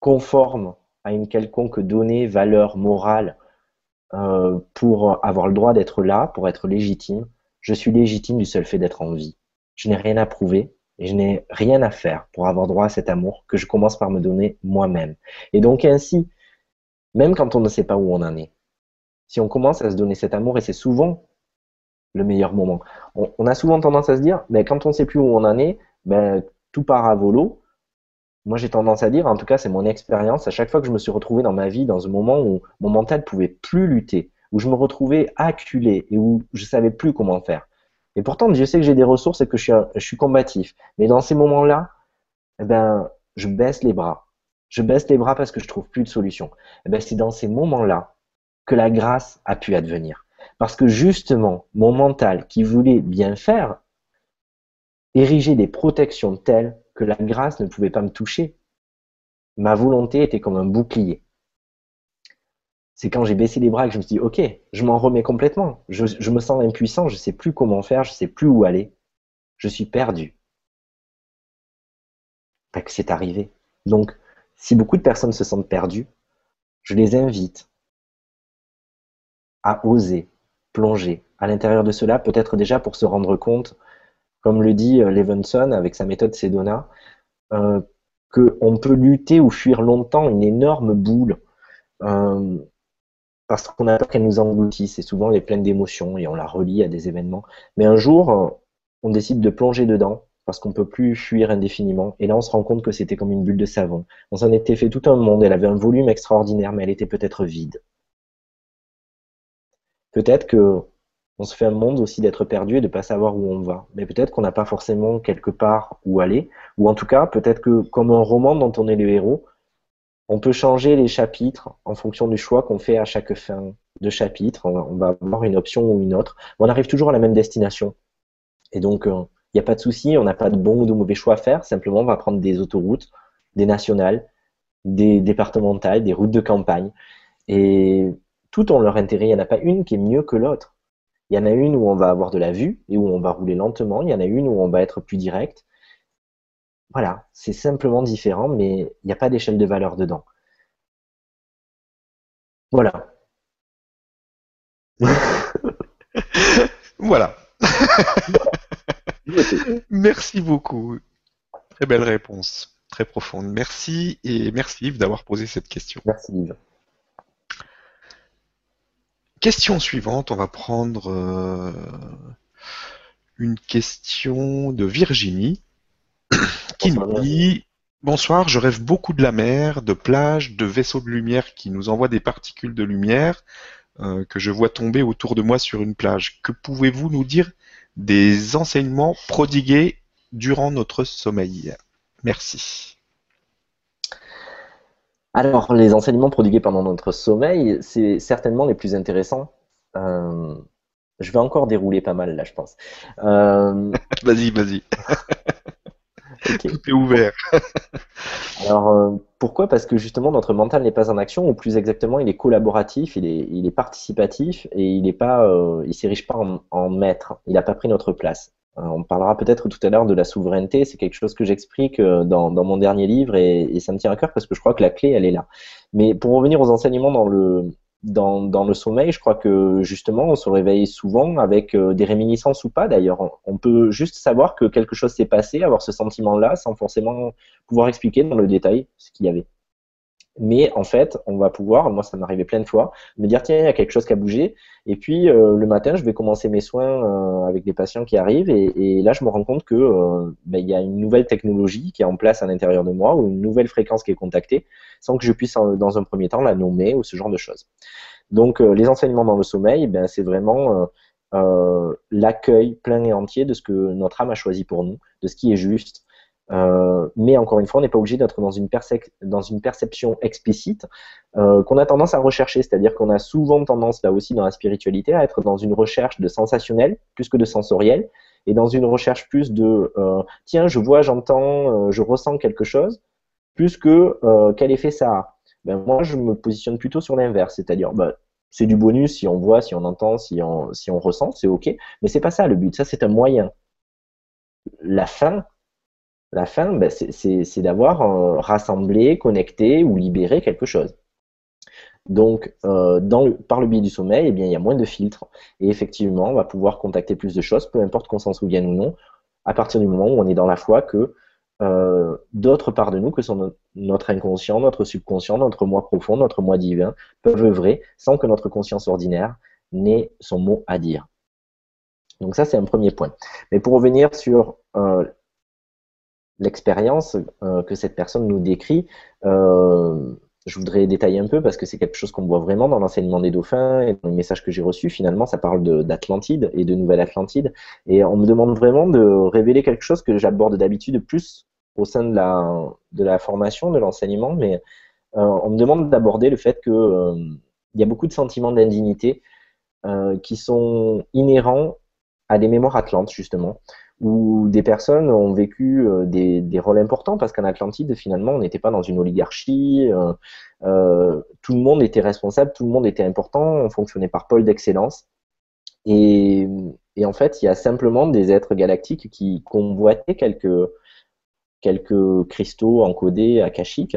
conforme à une quelconque donnée, valeur morale, euh, pour avoir le droit d'être là, pour être légitime. Je suis légitime du seul fait d'être en vie. Je n'ai rien à prouver et je n'ai rien à faire pour avoir droit à cet amour que je commence par me donner moi-même. Et donc ainsi, même quand on ne sait pas où on en est, si on commence à se donner cet amour, et c'est souvent le meilleur moment. On, a souvent tendance à se dire, mais quand on ne sait plus où on en est, ben, tout part à volo. Moi, j'ai tendance à dire, en tout cas, c'est mon expérience, à chaque fois que je me suis retrouvé dans ma vie dans un moment où mon mental pouvait plus lutter, où je me retrouvais acculé et où je savais plus comment faire. Et pourtant, je sais que j'ai des ressources et que je suis, je suis combatif. Mais dans ces moments-là, eh ben, je baisse les bras. Je baisse les bras parce que je trouve plus de solution. Eh ben, c'est dans ces moments-là que la grâce a pu advenir. Parce que justement, mon mental qui voulait bien faire, érigeait des protections telles que la grâce ne pouvait pas me toucher. Ma volonté était comme un bouclier. c'est quand j'ai baissé les bras que je me suis dit, ok, je m'en remets complètement. Je, me sens impuissant, je sais plus comment faire, je sais plus où aller. Je suis perdu. c'est arrivé. Donc, si beaucoup de personnes se sentent perdues, je les invite à oser plonger à l'intérieur de cela, peut-être déjà pour se rendre compte, comme le dit euh, Levenson avec sa méthode Sedona, euh, qu'on peut lutter ou fuir longtemps une énorme boule euh, parce qu'on a peur qu'elle nous engloutisse et souvent elle est pleine d'émotions et on la relie à des événements. Mais un jour, on décide de plonger dedans parce qu'on peut plus fuir indéfiniment. Et là, on se rend compte que c'était comme une bulle de savon. On s'en était fait tout un monde. Elle avait un volume extraordinaire, mais elle était peut-être vide. Peut-être que on se fait un monde aussi d'être perdu et de pas savoir où on va. Mais peut-être qu'on n'a pas forcément quelque part où aller. Ou en tout cas, peut-être que comme un roman dont on est le héros, on peut changer les chapitres en fonction du choix qu'on fait à chaque fin de chapitre. On va avoir une option ou une autre. On arrive toujours à la même destination. Et donc, euh, il n'y a pas de souci, on n'a pas de bon ou de mauvais choix à faire. Simplement, on va prendre des autoroutes, des nationales, des départementales, des routes de campagne. Et tout ont leur intérêt. Il n'y en a pas une qui est mieux que l'autre. Il y en a une où on va avoir de la vue et où on va rouler lentement. Il y en a une où on va être plus direct. Voilà, c'est simplement différent, mais il n'y a pas d'échelle de valeur dedans. Voilà. voilà. merci beaucoup. Très belle réponse, très profonde. Merci et merci Yves d'avoir posé cette question. Merci Yves. Question suivante, on va prendre euh, une question de Virginie qui nous dit Bonsoir, je rêve beaucoup de la mer, de plages, de vaisseaux de lumière qui nous envoient des particules de lumière euh, que je vois tomber autour de moi sur une plage. Que pouvez-vous nous dire des enseignements prodigués durant notre sommeil? Merci. Alors, les enseignements prodigués pendant notre sommeil, c'est certainement les plus intéressants. Euh, je vais encore dérouler pas mal là, je pense. Euh, vas-y, vas-y. Tout est ouvert. Alors, euh, pourquoi? Parce que justement, notre mental n'est pas en action, ou plus exactement, il est collaboratif, il est, il est participatif, et il n'est pas, il s'érige pas en, maître. Il n'a pas pris notre place. Euh, on parlera peut-être tout à l'heure de la souveraineté. C'est quelque chose que j'explique dans, dans, mon dernier livre, et, ça me tient à cœur parce que je crois que la clé, elle est là. Mais pour revenir aux enseignements dans le dans, dans, le sommeil, je crois que justement, on se réveille souvent avec euh, des réminiscences ou pas d'ailleurs. On peut juste savoir que quelque chose s'est passé, avoir ce sentiment-là, sans forcément pouvoir expliquer dans le détail ce qu'il y avait. Mais en fait, on va pouvoir, moi ça m'arrivait plein de fois, me dire tiens, il y a quelque chose qui a bougé. Et puis euh, le matin, je vais commencer mes soins euh, avec des patients qui arrivent, et, là je me rends compte que ben, il y a une nouvelle technologie qui est en place à l'intérieur de moi, ou une nouvelle fréquence qui est contactée, sans que je puisse dans un premier temps la nommer ou ce genre de choses. Donc les enseignements dans le sommeil, ben, c'est vraiment l'accueil plein et entier de ce que notre âme a choisi pour nous, de ce qui est juste, euh, mais encore une fois, on n'est pas obligé d'être dans, une perception explicite euh, qu'on a tendance à rechercher. C'est-à-dire qu'on a souvent tendance, là aussi dans la spiritualité, à être dans une recherche de sensationnel plus que de sensoriel, et dans une recherche plus de euh, tiens, je vois, j'entends, je ressens quelque chose, plus que quel effet ça a. Ben, moi, je me positionne plutôt sur l'inverse, c'est-à-dire ben, c'est du bonus si on voit, si on entend, si on, si on ressent, c'est ok, mais c'est pas ça le but. Ça, c'est un moyen. La fin, la fin, ben, c'est d'avoir euh, rassemblé, connecté ou libéré quelque chose. Donc, euh, par le biais du sommeil, eh il y a moins de filtres. Et effectivement, on va pouvoir contacter plus de choses, peu importe qu'on s'en souvienne ou non, à partir du moment où on est dans la foi que euh, d'autres parts de nous, que sont notre inconscient, notre subconscient, notre moi profond, notre moi divin, peuvent œuvrer sans que notre conscience ordinaire n'ait son mot à dire. Donc ça, c'est un premier point. Mais pour revenir sur l'expérience euh, que cette personne nous décrit, euh, je voudrais détailler un peu parce que c'est quelque chose qu'on voit vraiment dans l'enseignement des dauphins et dans les messages que j'ai reçus. Finalement, ça parle d'Atlantide et de Nouvelle-Atlantide. Et on me demande vraiment de révéler quelque chose que j'aborde d'habitude plus au sein de la, de la formation, de l'enseignement, mais euh, on me demande d'aborder le fait qu'il il y a beaucoup de sentiments d'indignité qui sont inhérents à des mémoires atlantes, justement où des personnes ont vécu euh, des, rôles importants parce qu'en Atlantide, finalement, on n'était pas dans une oligarchie, euh, euh, tout le monde était responsable, tout le monde était important, on fonctionnait par pôle d'excellence. Et, en fait, il y a simplement des êtres galactiques qui convoitaient quelques, cristaux encodés akashiques,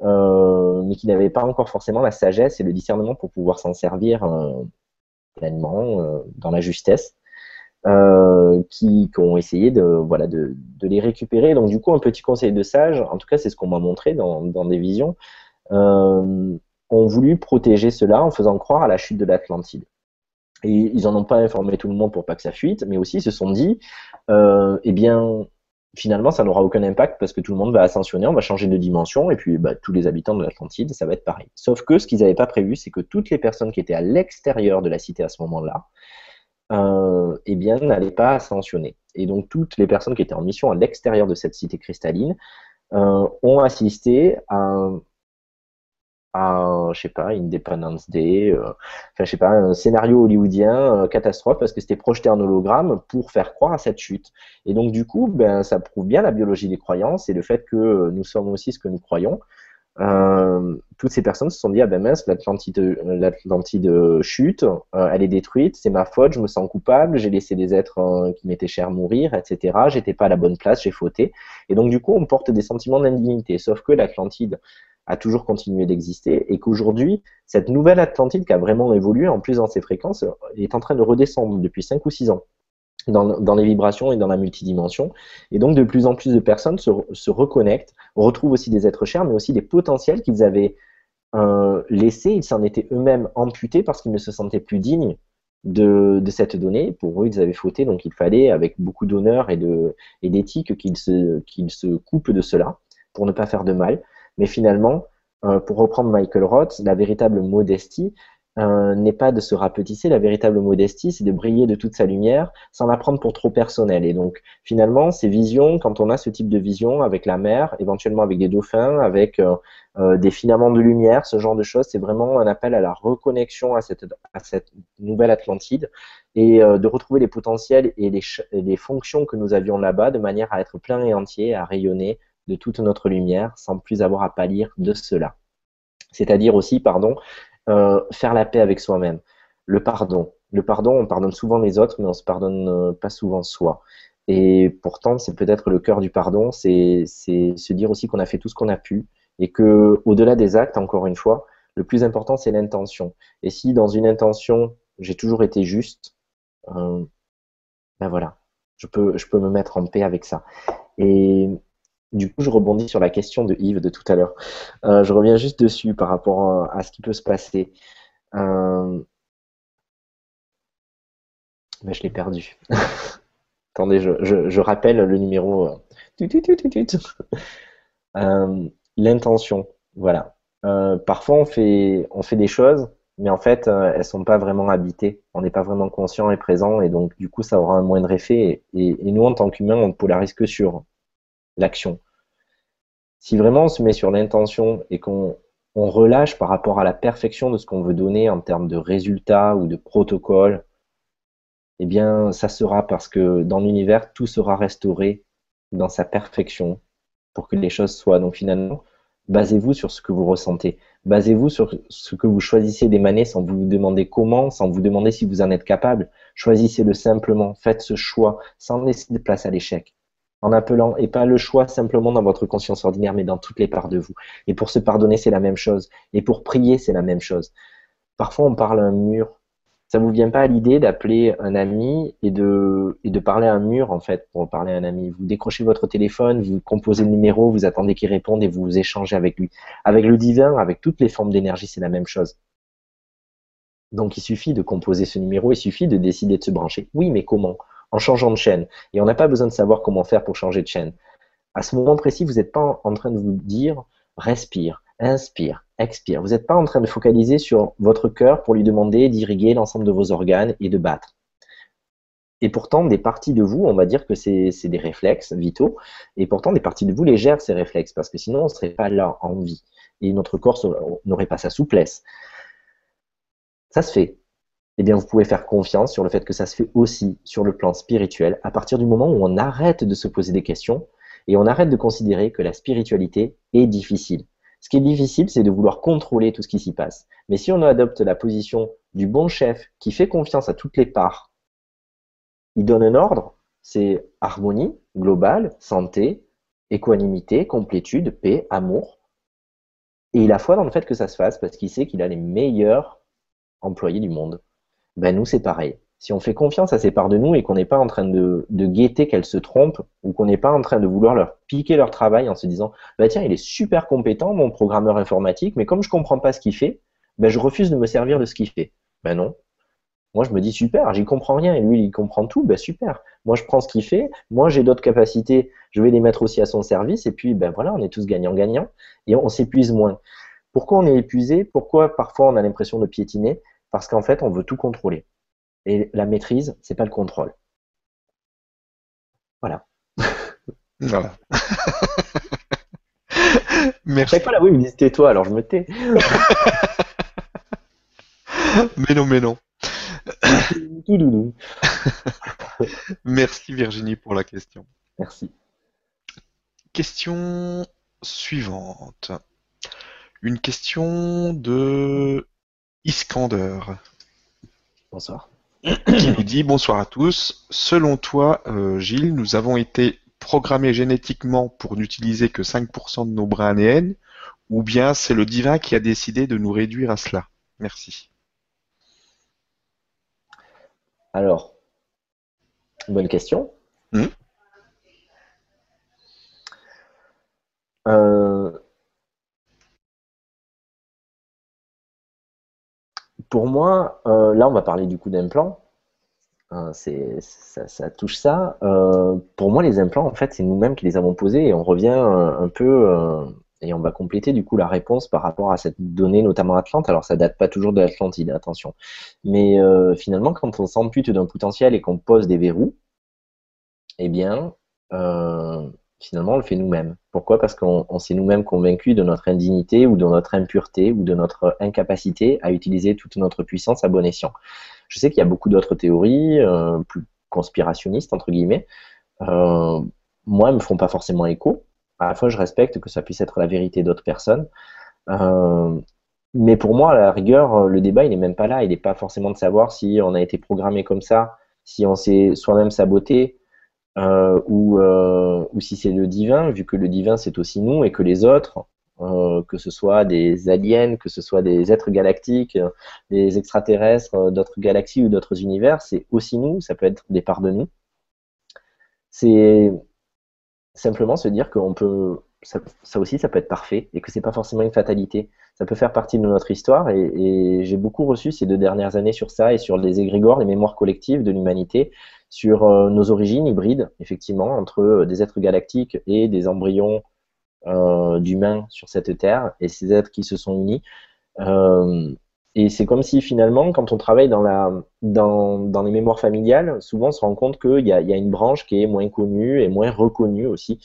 mais qui n'avaient pas encore forcément la sagesse et le discernement pour pouvoir s'en servir pleinement dans la justesse. Euh, qui, ont essayé de, voilà, de, les récupérer. Donc du coup, un petit conseil de sage, en tout cas c'est ce qu'on m'a montré dans, dans, des visions, euh, ont voulu protéger cela en faisant croire à la chute de l'Atlantide. Et ils n'en ont pas informé tout le monde pour pas que ça fuite, mais aussi se sont dit, euh, eh bien, finalement, ça n'aura aucun impact parce que tout le monde va ascensionner, on va changer de dimension, et puis bah, tous les habitants de l'Atlantide, ça va être pareil. Sauf que ce qu'ils n'avaient pas prévu, c'est que toutes les personnes qui étaient à l'extérieur de la cité à ce moment-là, euh, eh bien, n'allait pas ascensionner. Et donc, toutes les personnes qui étaient en mission à l'extérieur de cette cité cristalline euh, ont assisté à, à, je sais pas, Independence Day, euh, enfin, je sais pas, un scénario hollywoodien euh, catastrophe parce que c'était projeté en hologramme pour faire croire à cette chute. Et donc, du coup, ben, ça prouve bien la biologie des croyances et le fait que nous sommes aussi ce que nous croyons. Euh, toutes ces personnes se sont dit ah ben mince l'Atlantide l'Atlantide chute euh, elle est détruite c'est ma faute je me sens coupable j'ai laissé des êtres euh, qui m'étaient chers mourir etc j'étais pas à la bonne place j'ai fauté. Et donc du coup on porte des sentiments d'indignité. Sauf que l'Atlantide a toujours continué d'exister et qu'aujourd'hui cette nouvelle Atlantide qui a vraiment évolué en plus dans ses fréquences est en train de redescendre depuis 5 ou 6 ans dans, les vibrations et dans la multidimension. Et donc, de plus en plus de personnes se, se reconnectent, retrouvent aussi des êtres chers, mais aussi des potentiels qu'ils avaient euh, laissés. Ils s'en étaient eux-mêmes amputés parce qu'ils ne se sentaient plus dignes de, de, cette donnée. Pour eux, ils avaient fauté, donc il fallait, avec beaucoup d'honneur et d'éthique, et qu'ils se, qu'ils se coupent de cela pour ne pas faire de mal. Mais finalement, euh, pour reprendre Michael Roth, la véritable modestie, euh, n'est pas de se rapetisser. La véritable modestie, c'est de briller de toute sa lumière sans la prendre pour trop personnelle. Et donc, finalement, ces visions, quand on a ce type de vision avec la mer, éventuellement avec des dauphins, avec euh, euh, des filaments de lumière, ce genre de choses, c'est vraiment un appel à la reconnexion à cette, à cette nouvelle Atlantide et de retrouver les potentiels et les, les fonctions que nous avions là-bas de manière à être plein et entier, à rayonner de toute notre lumière sans plus avoir à pâlir de cela. C'est-à-dire aussi, pardon, euh, faire la paix avec soi-même. Le pardon. Le pardon, on pardonne souvent les autres, mais on se pardonne euh, pas souvent soi. Et pourtant, c'est peut-être le cœur du pardon, c'est se dire aussi qu'on a fait tout ce qu'on a pu et que, au-delà des actes, encore une fois, le plus important, c'est l'intention. Et si dans une intention, j'ai toujours été juste, euh, ben voilà, je peux, je peux me mettre en paix avec ça. Et du coup, je rebondis sur la question de Yves de tout à l'heure. Euh, je reviens juste dessus par rapport à, ce qui peut se passer. Euh... Mais je l'ai perdu. Attendez, je, rappelle le numéro. Euh, l'intention, voilà. parfois, on fait, on fait des choses, mais en fait, elles sont pas vraiment habitées. On n'est pas vraiment conscient et présent, et donc, du coup, ça aura un moindre effet. Et, et nous, en tant qu'humains, on ne polarise que sur l'action. Si vraiment on se met sur l'intention et qu'on relâche par rapport à la perfection de ce qu'on veut donner en termes de résultats ou de protocole, eh bien, ça sera parce que dans l'univers, tout sera restauré dans sa perfection pour que les choses soient. Donc finalement, basez-vous sur ce que vous ressentez. Basez-vous sur ce que vous choisissez d'émaner sans vous demander comment, sans vous demander si vous en êtes capable. Choisissez-le simplement. Faites ce choix sans laisser de place à l'échec en appelant, et pas le choix simplement dans votre conscience ordinaire, mais dans toutes les parts de vous. Et pour se pardonner, c'est la même chose. Et pour prier, c'est la même chose. Parfois, on parle à un mur. Ça vous vient pas à l'idée d'appeler un ami et de, et de parler à un mur, en fait, pour parler à un ami? Vous décrochez votre téléphone, vous composez le numéro, vous attendez qu'il réponde et vous échangez avec lui. Avec le divin, avec toutes les formes d'énergie, c'est la même chose. Donc, il suffit de composer ce numéro, il suffit de décider de se brancher. Oui, mais comment? En changeant de chaîne. Et on n'a pas besoin de savoir comment faire pour changer de chaîne. À ce moment précis, vous n'êtes pas en train de vous dire respire, inspire, expire. Vous n'êtes pas en train de focaliser sur votre cœur pour lui demander d'irriguer l'ensemble de vos organes et de battre. Et pourtant, des parties de vous, on va dire que c'est des réflexes vitaux, et pourtant des parties de vous les gèrent ces réflexes, parce que sinon on ne serait pas là en vie, et notre corps n'aurait pas sa souplesse. Ça se fait. Eh bien, vous pouvez faire confiance sur le fait que ça se fait aussi sur le plan spirituel à partir du moment où on arrête de se poser des questions et on arrête de considérer que la spiritualité est difficile. Ce qui est difficile, c'est de vouloir contrôler tout ce qui s'y passe. Mais si on adopte la position du bon chef qui fait confiance à toutes les parts, il donne un ordre, c'est harmonie globale, santé, équanimité, complétude, paix, amour. Et il a foi dans le fait que ça se fasse parce qu'il sait qu'il a les meilleurs employés du monde ben nous c'est pareil. Si on fait confiance à ces parts de nous et qu'on n'est pas en train de, de guetter qu'elles se trompent ou qu'on n'est pas en train de vouloir leur piquer leur travail en se disant bah tiens il est super compétent mon programmeur informatique mais comme je comprends pas ce qu'il fait ben je refuse de me servir de ce qu'il fait ben non. Moi je me dis super j'y comprends rien et lui il comprend tout. Ben super. Moi je prends ce qu'il fait. Moi j'ai d'autres capacités. Je vais les mettre aussi à son service. Et puis ben voilà on est tous gagnant gagnant et on s'épuise moins. Pourquoi on est épuisé? Pourquoi parfois on a l'impression de piétiner? Parce qu'en fait, on veut tout contrôler. Et la maîtrise, c'est pas le contrôle. Voilà. Voilà. Merci. Chaque fois là, oui, il me tais-toi, alors je me tais. mais non, mais non. Merci Virginie pour la question. Merci. Question suivante. Une question de Iskander. Bonsoir. Qui nous dit bonsoir à tous. Selon toi, euh, Gilles, nous avons été programmés génétiquement pour n'utiliser que 5% de nos brins ADN, ou bien c'est le divin qui a décidé de nous réduire à cela? Merci. Alors, bonne question. Hmm? Euh, pour moi, euh, là, on va parler du coup d'implants. Euh, ça, touche ça. Euh, pour moi, les implants, en fait, c'est nous-mêmes qui les avons posés et on revient un peu et on va compléter du coup la réponse par rapport à cette donnée, notamment Atlante. Alors, ça date pas toujours de l'Atlantide, attention. Mais finalement, quand on s'ampute d'un potentiel et qu'on pose des verrous, eh bien, finalement, on le fait nous-mêmes. Pourquoi? Parce qu'on s'est nous-mêmes convaincus de notre indignité ou de notre impureté ou de notre incapacité à utiliser toute notre puissance à bon escient. Je sais qu'il y a beaucoup d'autres théories, euh, plus conspirationnistes, entre guillemets. Euh, moi, elles me font pas forcément écho. À la fois, je respecte que ça puisse être la vérité d'autres personnes. Euh, mais pour moi, à la rigueur, le débat, il n'est même pas là. Il n'est pas forcément de savoir si on a été programmé comme ça, si on s'est soi-même saboté, euh, ou, euh, ou si c'est le divin, vu que le divin c'est aussi nous et que les autres, euh, que ce soit des aliens, que ce soit des êtres galactiques, des extraterrestres d'autres galaxies ou d'autres univers, c'est aussi nous, ça peut être des parts de nous. C'est simplement se dire qu'on peut ça, aussi, ça peut être parfait et que c'est pas forcément une fatalité. Ça peut faire partie de notre histoire et, j'ai beaucoup reçu ces deux dernières années sur ça et sur les égrégores, les mémoires collectives de l'humanité, sur euh, nos origines hybrides, effectivement, entre euh, des êtres galactiques et des embryons euh, d'humains sur cette terre et ces êtres qui se sont unis. et c'est comme si finalement, quand on travaille dans, la, dans, dans les mémoires familiales, souvent on se rend compte qu'il y a, y a une branche qui est moins connue et moins reconnue aussi.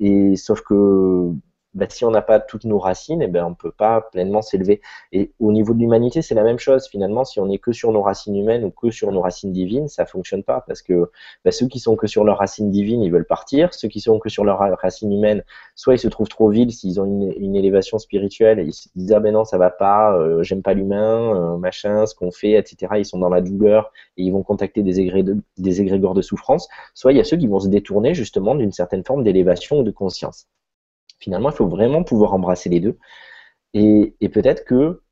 Et sauf que bah, si on n'a pas toutes nos racines, eh ben, on ne peut pas pleinement s'élever. Et au niveau de l'humanité, c'est la même chose. Finalement, si on n'est que sur nos racines humaines ou que sur nos racines divines, ça fonctionne pas parce que bah, ceux qui sont que sur leurs racines divines, ils veulent partir. Ceux qui sont que sur leurs racines humaines, soit ils se trouvent trop vides s'ils ont une, élévation spirituelle ils se disent ah ben non ça va pas, euh, j'aime pas l'humain, euh, machin, ce qu'on fait, etc. Ils sont dans la douleur et ils vont contacter des, des égrégores de souffrance. Soit il y a ceux qui vont se détourner justement d'une certaine forme d'élévation ou de conscience. Finalement, il faut vraiment pouvoir embrasser les deux. Et, peut-être que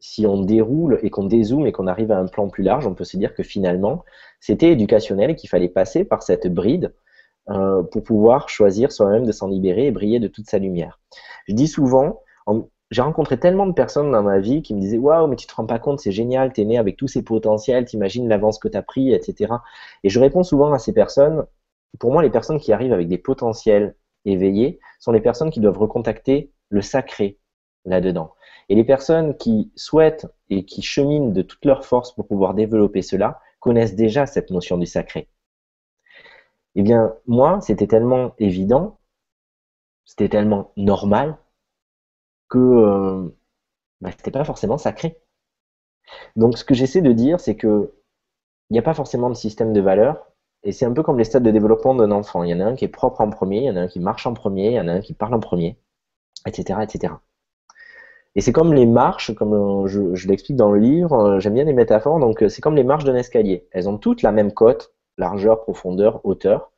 si on déroule et qu'on dézoome et qu'on arrive à un plan plus large, on peut se dire que finalement, c'était éducationnel et qu'il fallait passer par cette bride euh, pour pouvoir choisir soi-même de s'en libérer et briller de toute sa lumière. Je dis souvent, j'ai rencontré tellement de personnes dans ma vie qui me disaient Waouh, mais tu te rends pas compte, c'est génial, tu es né avec tous ces potentiels, t'imagines l'avance que tu as pris, etc. Et je réponds souvent à ces personnes pour moi, les personnes qui arrivent avec des potentiels éveillés sont les personnes qui doivent recontacter le sacré là-dedans. Et les personnes qui souhaitent et qui cheminent de toute leur force pour pouvoir développer cela connaissent déjà cette notion du sacré. Eh bien, moi, c'était tellement évident, c'était tellement normal que euh, bah, c'était pas forcément sacré. Donc ce que j'essaie de dire, c'est que il n'y a pas forcément de système de valeurs, et c'est un peu comme les stades de développement d'un enfant. Il y en a un qui est propre en premier, il y en a un qui marche en premier, il y en a un qui parle en premier, etc., etc. Et c'est comme les marches, comme je, l'explique dans le livre, j'aime bien les métaphores, donc c'est comme les marches d'un escalier. Elles ont toutes la même cote, largeur, profondeur, hauteur,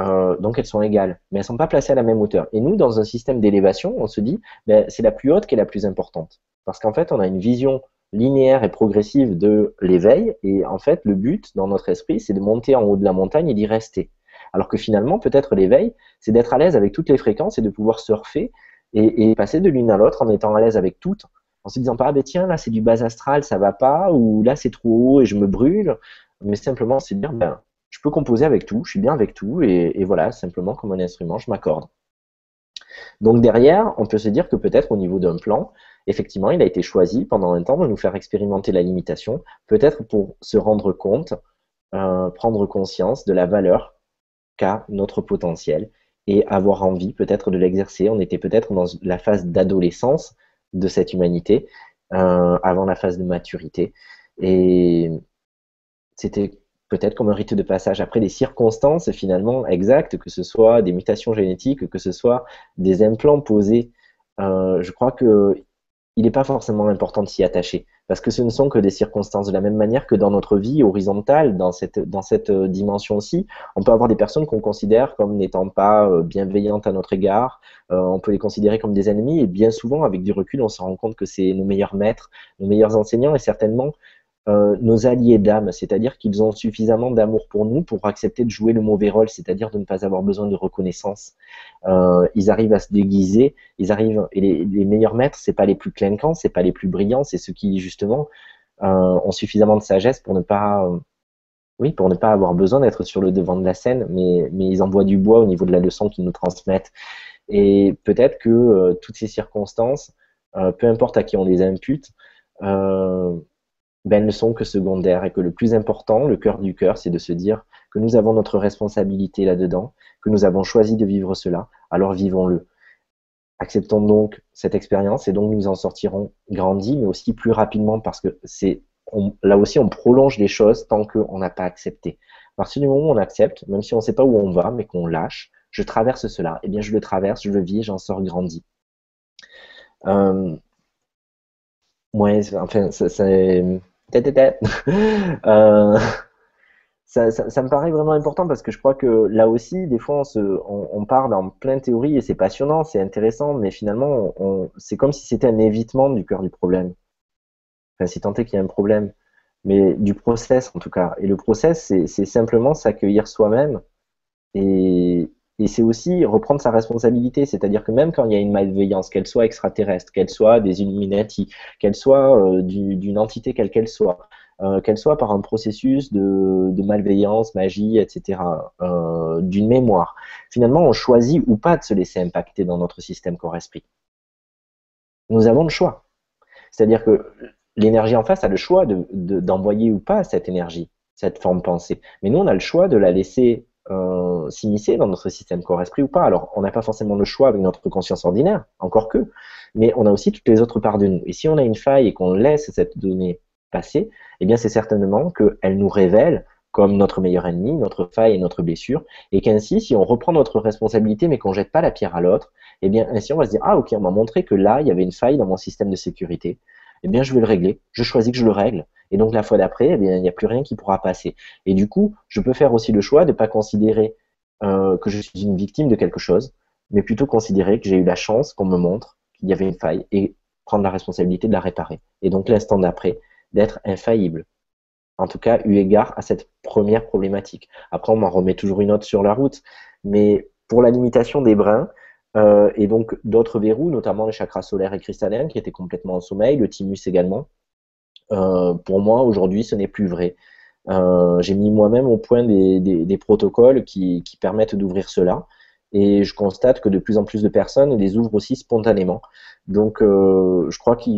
euh, donc elles sont égales, mais elles ne sont pas placées à la même hauteur. Et nous, dans un système d'élévation, on se dit, ben, c'est la plus haute qui est la plus importante. Parce qu'en fait, on a une vision linéaire et progressive de l'éveil, et en fait, le but dans notre esprit, c'est de monter en haut de la montagne et d'y rester. Alors que finalement, peut-être l'éveil, c'est d'être à l'aise avec toutes les fréquences et de pouvoir surfer et, passer de l'une à l'autre en étant à l'aise avec toutes, en se disant pas, ah ben tiens, là c'est du bas astral, ça va pas, ou là c'est trop haut et je me brûle, mais simplement c'est dire, ben, je peux composer avec tout, je suis bien avec tout, et, voilà, simplement comme un instrument, je m'accorde. Donc derrière, on peut se dire que peut-être au niveau d'un plan, effectivement, il a été choisi pendant un temps de nous faire expérimenter la limitation, peut-être pour se rendre compte, euh, prendre conscience de la valeur qu'a notre potentiel et avoir envie peut-être de l'exercer. On était peut-être dans la phase d'adolescence de cette humanité, euh, avant la phase de maturité. Et c'était peut-être comme un rite de passage. Après, des circonstances finalement exactes, que ce soit des mutations génétiques, que ce soit des implants posés, euh, je crois que il n'est pas forcément important de s'y attacher, parce que ce ne sont que des circonstances. De la même manière que dans notre vie horizontale, dans cette, dans cette euh, dimension-ci, on peut avoir des personnes qu'on considère comme n'étant pas euh, bienveillantes à notre égard, on peut les considérer comme des ennemis, et bien souvent, avec du recul, on se rend compte que c'est nos meilleurs maîtres, nos meilleurs enseignants, et certainement euh, nos alliés d'âme, c'est-à-dire qu'ils ont suffisamment d'amour pour nous pour accepter de jouer le mauvais rôle, c'est-à-dire de ne pas avoir besoin de reconnaissance. Euh, ils arrivent à se déguiser, ils arrivent et les, meilleurs maîtres, c'est pas les plus clinquants, c'est pas les plus brillants, c'est ceux qui justement euh, ont suffisamment de sagesse pour ne pas, oui, pour ne pas avoir besoin d'être sur le devant de la scène, mais mais ils envoient du bois au niveau de la leçon qu'ils nous transmettent. Et peut-être que toutes ces circonstances, peu importe à qui on les impute, ben, ne sont que secondaires et que le plus important, le cœur du cœur, c'est de se dire que nous avons notre responsabilité là-dedans, que nous avons choisi de vivre cela, alors vivons-le. Acceptons donc cette expérience et donc nous en sortirons grandis, mais aussi plus rapidement parce que c'est là aussi on prolonge les choses tant qu'on n'a pas accepté. À partir du moment où on accepte, même si on ne sait pas où on va, mais qu'on lâche, je traverse cela, eh bien je le traverse, je le vis, j'en sors grandi. Euh, ouais, enfin, c'est euh, ça, ça, me paraît vraiment important parce que je crois que là aussi, des fois, on, se, on, part dans plein de théories et c'est passionnant, c'est intéressant, mais finalement, on, c'est comme si c'était un évitement du cœur du problème. Enfin, si tant est qu'il y a un problème, mais du process en tout cas. Et le process, c'est simplement s'accueillir soi-même et, et c'est aussi reprendre sa responsabilité, c'est-à-dire que même quand il y a une malveillance, qu'elle soit extraterrestre, qu'elle soit des Illuminati, qu'elle soit euh, d'une entité quelle qu'elle soit, euh, qu'elle soit par un processus de, malveillance, magie, etc., euh, d'une mémoire, finalement on choisit ou pas de se laisser impacter dans notre système corps-esprit. Nous avons le choix. C'est-à-dire que l'énergie en face a le choix d'envoyer de, ou pas cette énergie, cette forme pensée. Mais nous, on a le choix de la laisser euh, s'immiscer dans notre système corps-esprit ou pas. Alors, on n'a pas forcément le choix avec notre conscience ordinaire, encore que, mais on a aussi toutes les autres parts de nous. Et si on a une faille et qu'on laisse cette donnée passer, eh bien, c'est certainement qu'elle nous révèle comme notre meilleur ennemi, notre faille et notre blessure, et qu'ainsi, si on reprend notre responsabilité mais qu'on jette pas la pierre à l'autre, eh bien, ainsi, on va se dire, ah, ok, on m'a montré que là, il y avait une faille dans mon système de sécurité, eh bien, je vais le régler. Je choisis que je le règle. Et donc la fois d'après, eh bien, il n'y a plus rien qui pourra passer. Et du coup, je peux faire aussi le choix de ne pas considérer euh, que je suis une victime de quelque chose, mais plutôt considérer que j'ai eu la chance qu'on me montre qu'il y avait une faille et prendre la responsabilité de la réparer. Et donc l'instant d'après, d'être infaillible. En tout cas, eu égard à cette première problématique. Après, on m'en remet toujours une autre sur la route. Mais pour la limitation des brins, euh, et donc d'autres verrous, notamment les chakras solaires et cristallins qui étaient complètement en sommeil, le thymus également, euh, pour moi, aujourd'hui, ce n'est plus vrai. Euh, j'ai mis moi-même au point des, protocoles qui, qui permettent d'ouvrir cela. Et je constate que de plus en plus de personnes les ouvrent aussi spontanément. Donc, je crois que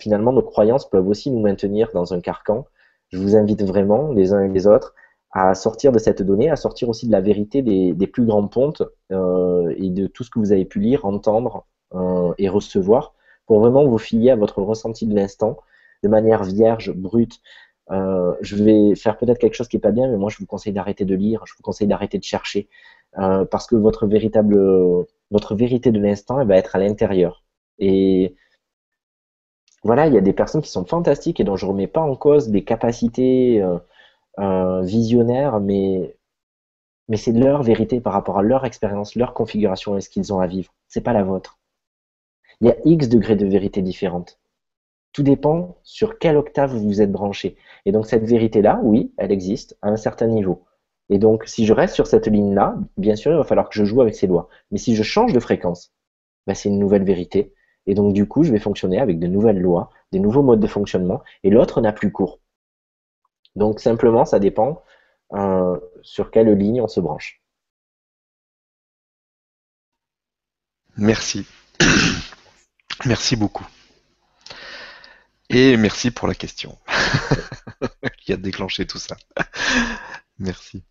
finalement, nos croyances peuvent aussi nous maintenir dans un carcan. Je vous invite vraiment, les uns et les autres, à sortir de cette donnée, à sortir aussi de la vérité des, plus grands pontes euh, et de tout ce que vous avez pu lire, entendre euh, et recevoir, pour vraiment vous fier à votre ressenti de l'instant de manière vierge, brute, euh, je vais faire peut-être quelque chose qui est pas bien, mais moi je vous conseille d'arrêter de lire, je vous conseille d'arrêter de chercher, parce que votre véritable, votre vérité de l'instant, elle va être à l'intérieur. Et voilà, il y a des personnes qui sont fantastiques et dont je remets pas en cause des capacités visionnaires, mais mais c'est leur vérité par rapport à leur expérience, leur configuration et ce qu'ils ont à vivre. C'est pas la vôtre. Il y a X degrés de vérité différentes. Tout dépend sur quelle octave vous vous êtes branché. Et donc cette vérité-là, oui, elle existe à un certain niveau. Et donc si je reste sur cette ligne-là, bien sûr, il va falloir que je joue avec ces lois. Mais si je change de fréquence, ben, c'est une nouvelle vérité. Et donc du coup, je vais fonctionner avec de nouvelles lois, des nouveaux modes de fonctionnement, et l'autre n'a plus cours. Donc simplement, ça dépend euh, sur quelle ligne on se branche. Merci. merci beaucoup. Et merci pour la question qui a déclenché tout ça. merci.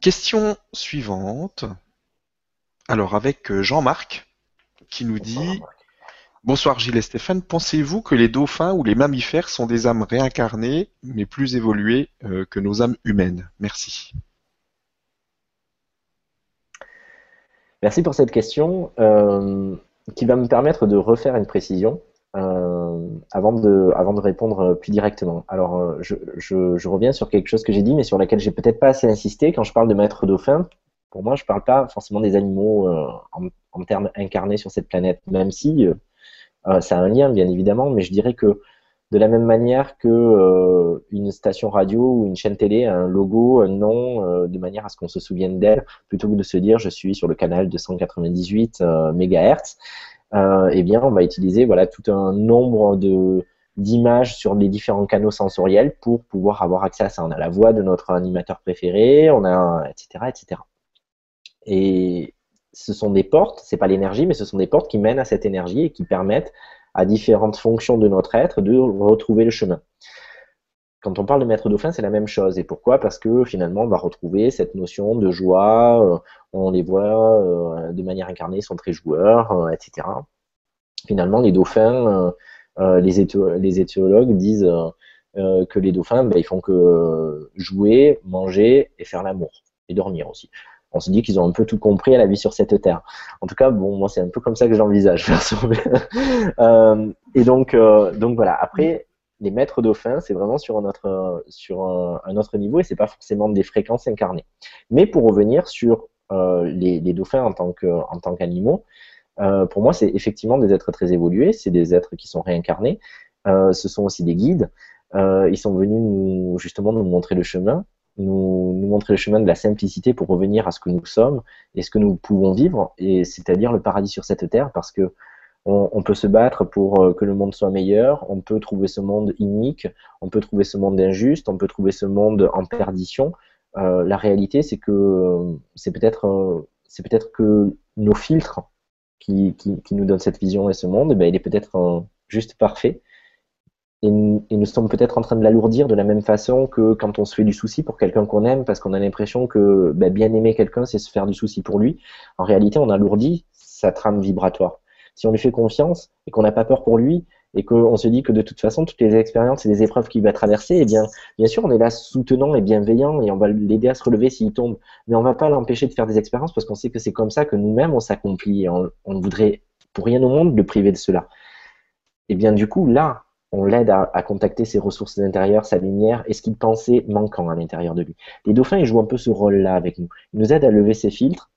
Question suivante. Alors avec Jean-Marc qui nous dit Bonsoir Gilles et Stéphane. Pensez-vous que les dauphins ou les mammifères sont des âmes réincarnées, mais plus évoluées euh, que nos âmes humaines? Merci. Merci pour cette question euh, qui va me permettre de refaire une précision euh, avant, de, répondre plus directement. Alors, je, reviens sur quelque chose que j'ai dit, mais sur laquelle j'ai peut-être pas assez insisté. Quand je parle de maître dauphin, pour moi, je ne parle pas forcément des animaux en, termes incarnés sur cette planète, même si euh, ça a un lien, bien évidemment, mais je dirais que de la même manière que euh, une station radio ou une chaîne télé a un logo, un nom, euh, de manière à ce qu'on se souvienne d'elle, plutôt que de se dire je suis sur le canal 298 MHz, eh bien on va utiliser voilà tout un nombre de d'images sur les différents canaux sensoriels pour pouvoir avoir accès à ça. On a la voix de notre animateur préféré, on a etc etc. Et ce sont des portes, c'est pas l'énergie, mais ce sont des portes qui mènent à cette énergie et qui permettent à différentes fonctions de notre être de retrouver le chemin. Quand on parle de maître dauphin, c'est la même chose. Et pourquoi? Parce que finalement, on va retrouver cette notion de joie. Euh, on les voit euh, de manière incarnée, ils sont très joueurs, euh, etc. Finalement, les dauphins, les, éthiologues disent que les dauphins, ben, ils font que jouer, manger et faire l'amour et dormir aussi on se dit qu'ils ont un peu tout compris à la vie sur cette terre. En tout cas, bon, moi c'est un peu comme ça que j'envisage euh, et donc, euh, donc voilà. Après, les maîtres dauphins, c'est vraiment sur un autre, sur un, autre niveau et c'est pas forcément des fréquences incarnées. Mais pour revenir sur euh, les, dauphins en tant que, en tant qu'animaux, pour moi, c'est effectivement des êtres très évolués. C'est des êtres qui sont réincarnés. ce sont aussi des guides. ils sont venus nous, justement nous montrer le chemin nous, nous, montrer le chemin de la simplicité pour revenir à ce que nous sommes et ce que nous pouvons vivre, et c'est-à-dire le paradis sur cette terre, parce que on, peut se battre pour euh, que le monde soit meilleur, on peut trouver ce monde inique, on peut trouver ce monde injuste, on peut trouver ce monde en perdition. Euh, la réalité, c'est que euh, c'est peut-être que nos filtres qui, nous donnent cette vision et ce monde, eh ben, il est peut-être juste parfait et, nous sommes peut-être en train de l'alourdir de la même façon que quand on se fait du souci pour quelqu'un qu'on aime, parce qu'on a l'impression que ben, bien aimer quelqu'un, c'est se faire du souci pour lui. En réalité, on alourdit sa trame vibratoire. Si on lui fait confiance et qu'on n'a pas peur pour lui, et qu'on se dit que de toute façon, toutes les expériences et les épreuves qu'il va traverser, eh bien, bien sûr, on est là soutenant et bienveillant et on va l'aider à se relever s'il tombe, mais on va pas l'empêcher de faire des expériences parce qu'on sait que c'est comme ça que nous-mêmes on s'accomplit et on, on voudrait pour rien au monde le priver de cela. Et bien, du coup, là, on l'aide à, contacter ses ressources intérieures, sa lumière et ce qu'il pensait manquant à l'intérieur de lui. Les dauphins, ils jouent un peu ce rôle-là avec nous. Ils nous aident à lever ses filtres,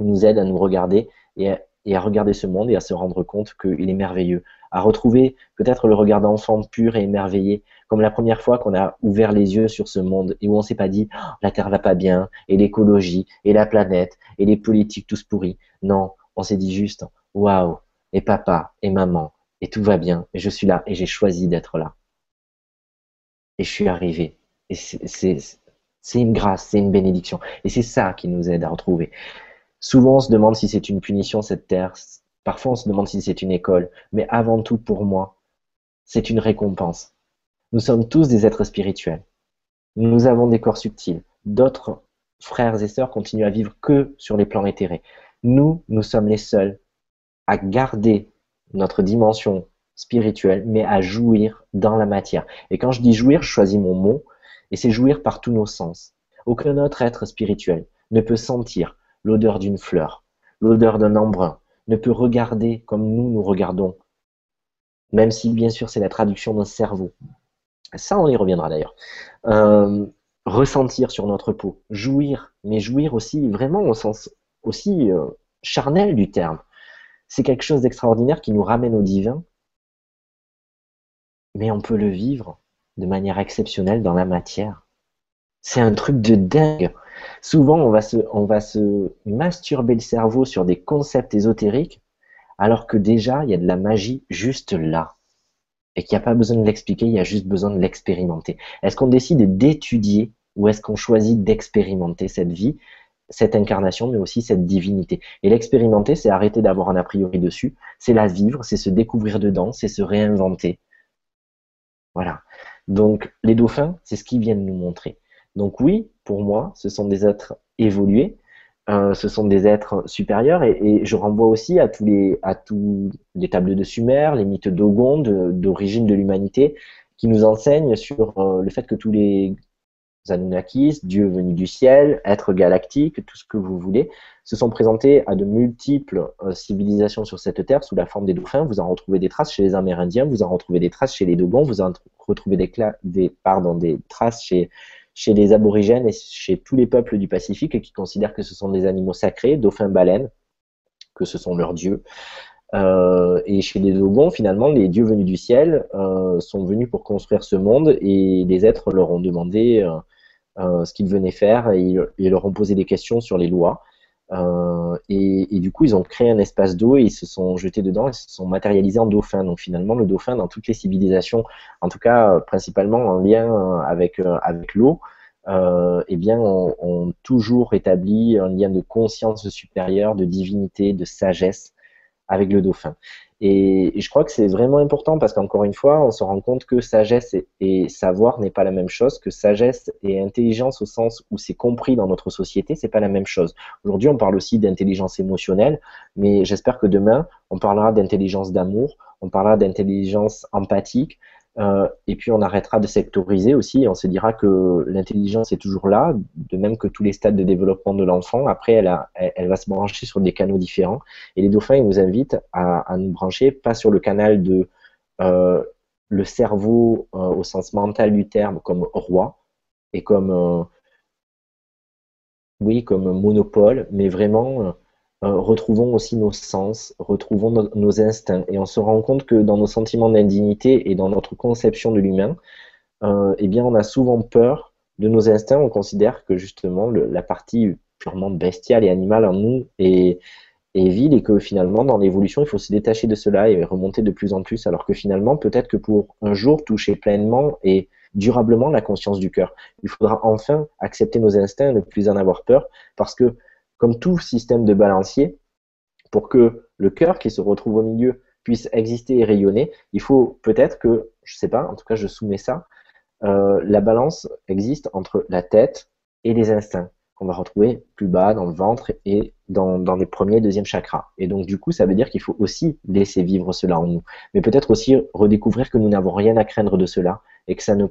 ils nous aident à nous regarder et à, regarder ce monde et à se rendre compte qu'il est merveilleux, à retrouver peut-être le regard d'enfant pur et émerveillé, comme la première fois qu'on a ouvert les yeux sur ce monde et où on s'est pas dit oh, la Terre va pas bien et l'écologie et la planète et les politiques tous pourris. Non, on s'est dit juste waouh et papa et maman et tout va bien, et je suis là, et j'ai choisi d'être là. Et je suis arrivé. Et c'est une grâce, c'est une bénédiction. Et c'est ça qui nous aide à retrouver. Souvent, on se demande si c'est une punition, cette terre. Parfois, on se demande si c'est une école. Mais avant tout, pour moi, c'est une récompense. Nous sommes tous des êtres spirituels. Nous avons des corps subtils. D'autres frères et sœurs continuent à vivre que sur les plans éthérés. Nous, nous sommes les seuls à garder notre dimension spirituel, mais à jouir dans la matière. Et quand je dis jouir, je choisis mon mot, et c'est jouir par tous nos sens. Aucun autre être spirituel ne peut sentir l'odeur d'une fleur, l'odeur d'un embrun, ne peut regarder comme nous nous regardons, même si bien sûr c'est la traduction d'un cerveau. Ça, on y reviendra d'ailleurs. Euh, ressentir sur notre peau, jouir, mais jouir aussi vraiment au sens aussi euh, charnel du terme. C'est quelque chose d'extraordinaire qui nous ramène au divin, mais on peut le vivre de manière exceptionnelle dans la matière. C'est un truc de dingue. Souvent, on va, se, masturber le cerveau sur des concepts ésotériques, alors que déjà, il y a de la magie juste là. Et qu'il n'y a pas besoin de l'expliquer, il y a juste besoin de l'expérimenter. Est-ce qu'on décide d'étudier ou est-ce qu'on choisit d'expérimenter cette vie, cette incarnation, mais aussi cette divinité Et l'expérimenter, c'est arrêter d'avoir un a priori dessus, c'est la vivre, c'est se découvrir dedans, c'est se réinventer. Voilà. Donc, les dauphins, c'est ce qu'ils viennent nous montrer. Donc oui, pour moi, ce sont des êtres évolués, euh, ce sont des êtres supérieurs, et, je renvoie aussi à tous les, à les tables de Sumer, les mythes d'Ogon, d'origine de, l'humanité, qui nous enseignent sur euh, le fait que tous les Anunnakis, dieux venus du ciel, êtres galactiques, tout ce que vous voulez, se sont présentés à de multiples euh, civilisations sur cette terre sous la forme des dauphins. Vous en retrouvez des traces chez les Amérindiens, vous en retrouvez des traces chez les Dogons, vous en retrouvez des, des, des traces chez chez les aborigènes et chez tous les peuples du Pacifique qui considèrent que ce sont des animaux sacrés, dauphins, baleines, que ce sont leurs dieux. Euh, et chez les Dogons, finalement, les dieux venus du ciel euh, sont venus pour construire ce monde et les êtres leur ont demandé euh, ce qu'ils venaient faire et ils, leur ont posé des questions sur les lois. Et, du coup, ils ont créé un espace d'eau et ils se sont jetés dedans et se sont matérialisés en dauphin. Donc finalement, le dauphin, dans toutes les civilisations, en tout cas principalement en lien avec, l'eau, eh bien, ont toujours établi un lien de conscience supérieure, de divinité, de sagesse avec le dauphin. Et, je crois que c'est vraiment important parce qu'encore une fois, on se rend compte que sagesse et, savoir n'est pas la même chose, que sagesse et intelligence au sens où c'est compris dans notre société, c'est pas la même chose. Aujourd'hui, on parle aussi d'intelligence émotionnelle, mais j'espère que demain, on parlera d'intelligence d'amour, on parlera d'intelligence empathique, euh, et puis on arrêtera de sectoriser aussi, on se dira que l'intelligence est toujours là, de même que tous les stades de développement de l'enfant. Après, elle, va se brancher sur des canaux différents. Et les dauphins, ils nous invitent à, nous brancher pas sur le canal de euh, le cerveau euh, au sens mental du terme comme roi et comme oui comme monopole, mais vraiment euh, retrouvons aussi nos sens, retrouvons nos instincts. Et on se rend compte que dans nos sentiments d'indignité et dans notre conception de l'humain, euh, eh bien, on a souvent peur de nos instincts. On considère que justement la partie purement bestiale et animale en nous est, est vide et que finalement, dans l'évolution, il faut se détacher de cela et remonter de plus en plus. Alors que finalement, peut-être que pour un jour toucher pleinement et durablement la conscience du cœur, il faudra enfin accepter nos instincts et ne plus en avoir peur parce que comme tout système de balancier, pour que le cœur qui se retrouve au milieu puisse exister et rayonner, il faut peut-être que, je ne sais pas, en tout cas je soumets ça, euh, la balance existe entre la tête et les instincts qu'on va retrouver plus bas dans le ventre et dans, les premiers et deuxièmes chakras. Et donc du coup, ça veut dire qu'il faut aussi laisser vivre cela en nous, mais peut-être aussi redécouvrir que nous n'avons rien à craindre de cela et que ça ne,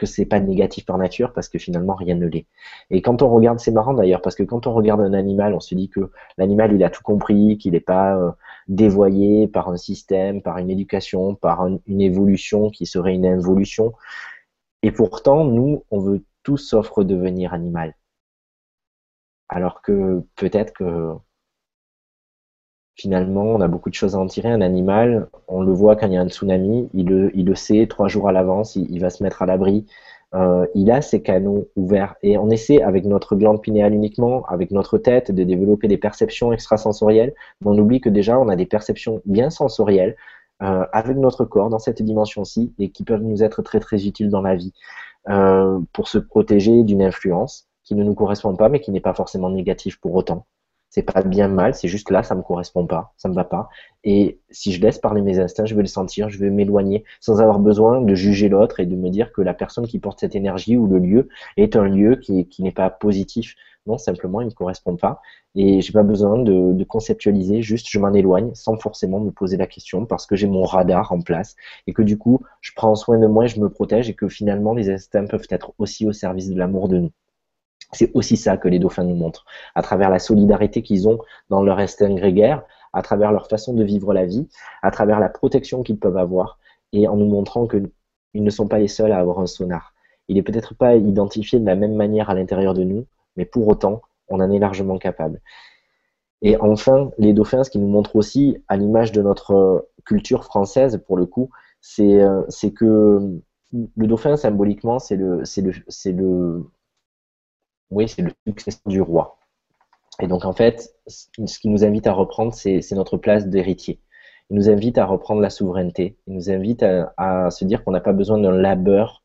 que c'est pas négatif par nature parce que finalement rien ne l'est. Et quand on regarde, c'est marrant d'ailleurs parce que quand on regarde un animal, on se dit que l'animal il a tout compris, qu'il n'est pas euh, dévoyé par un système, par une éducation, par une évolution qui serait une involution. Et pourtant, nous, on veut tous sauf redevenir animal. Alors que peut-être que finalement, on a beaucoup de choses à en tirer. Un animal, on le voit quand il y a un tsunami, il le, sait trois jours à l'avance, il, va se mettre à l'abri. Euh, il a ses canaux ouverts et on essaie avec notre glande pinéale uniquement, avec notre tête, de développer des perceptions extrasensorielles. Mais on oublie que déjà on a des perceptions bien sensorielles euh, avec notre corps dans cette dimension-ci et qui peuvent nous être très très utiles dans la vie euh, pour se protéger d'une influence qui ne nous correspond pas mais qui n'est pas forcément négative pour autant c'est pas bien mal, c'est juste là, ça me correspond pas, ça me va pas. Et si je laisse parler mes instincts, je vais le sentir, je vais m'éloigner sans avoir besoin de juger l'autre et de me dire que la personne qui porte cette énergie ou le lieu est un lieu qui, n'est pas positif. Non, simplement, ils ne me correspondent pas. Et j'ai pas besoin de, conceptualiser, juste je m'en éloigne sans forcément me poser la question parce que j'ai mon radar en place et que du coup, je prends soin de moi et je me protège et que finalement, les instincts peuvent être aussi au service de l'amour de nous. C'est aussi ça que les dauphins nous montrent, à travers la solidarité qu'ils ont dans leur instinct grégaire, à travers leur façon de vivre la vie, à travers la protection qu'ils peuvent avoir, et en nous montrant qu'ils ne sont pas les seuls à avoir un sonar. Il n'est peut-être pas identifié de la même manière à l'intérieur de nous, mais pour autant, on en est largement capable. Et enfin, les dauphins, ce qui nous montre aussi, à l'image de notre culture française, pour le coup, c'est euh, que le dauphin, symboliquement, c'est le, le, oui, c'est le successeur du roi. Et donc, en fait, ce qui nous invite à reprendre, c'est notre place d'héritier. Il nous invite à reprendre la souveraineté. Il nous invite à se dire qu'on n'a pas besoin d'un labeur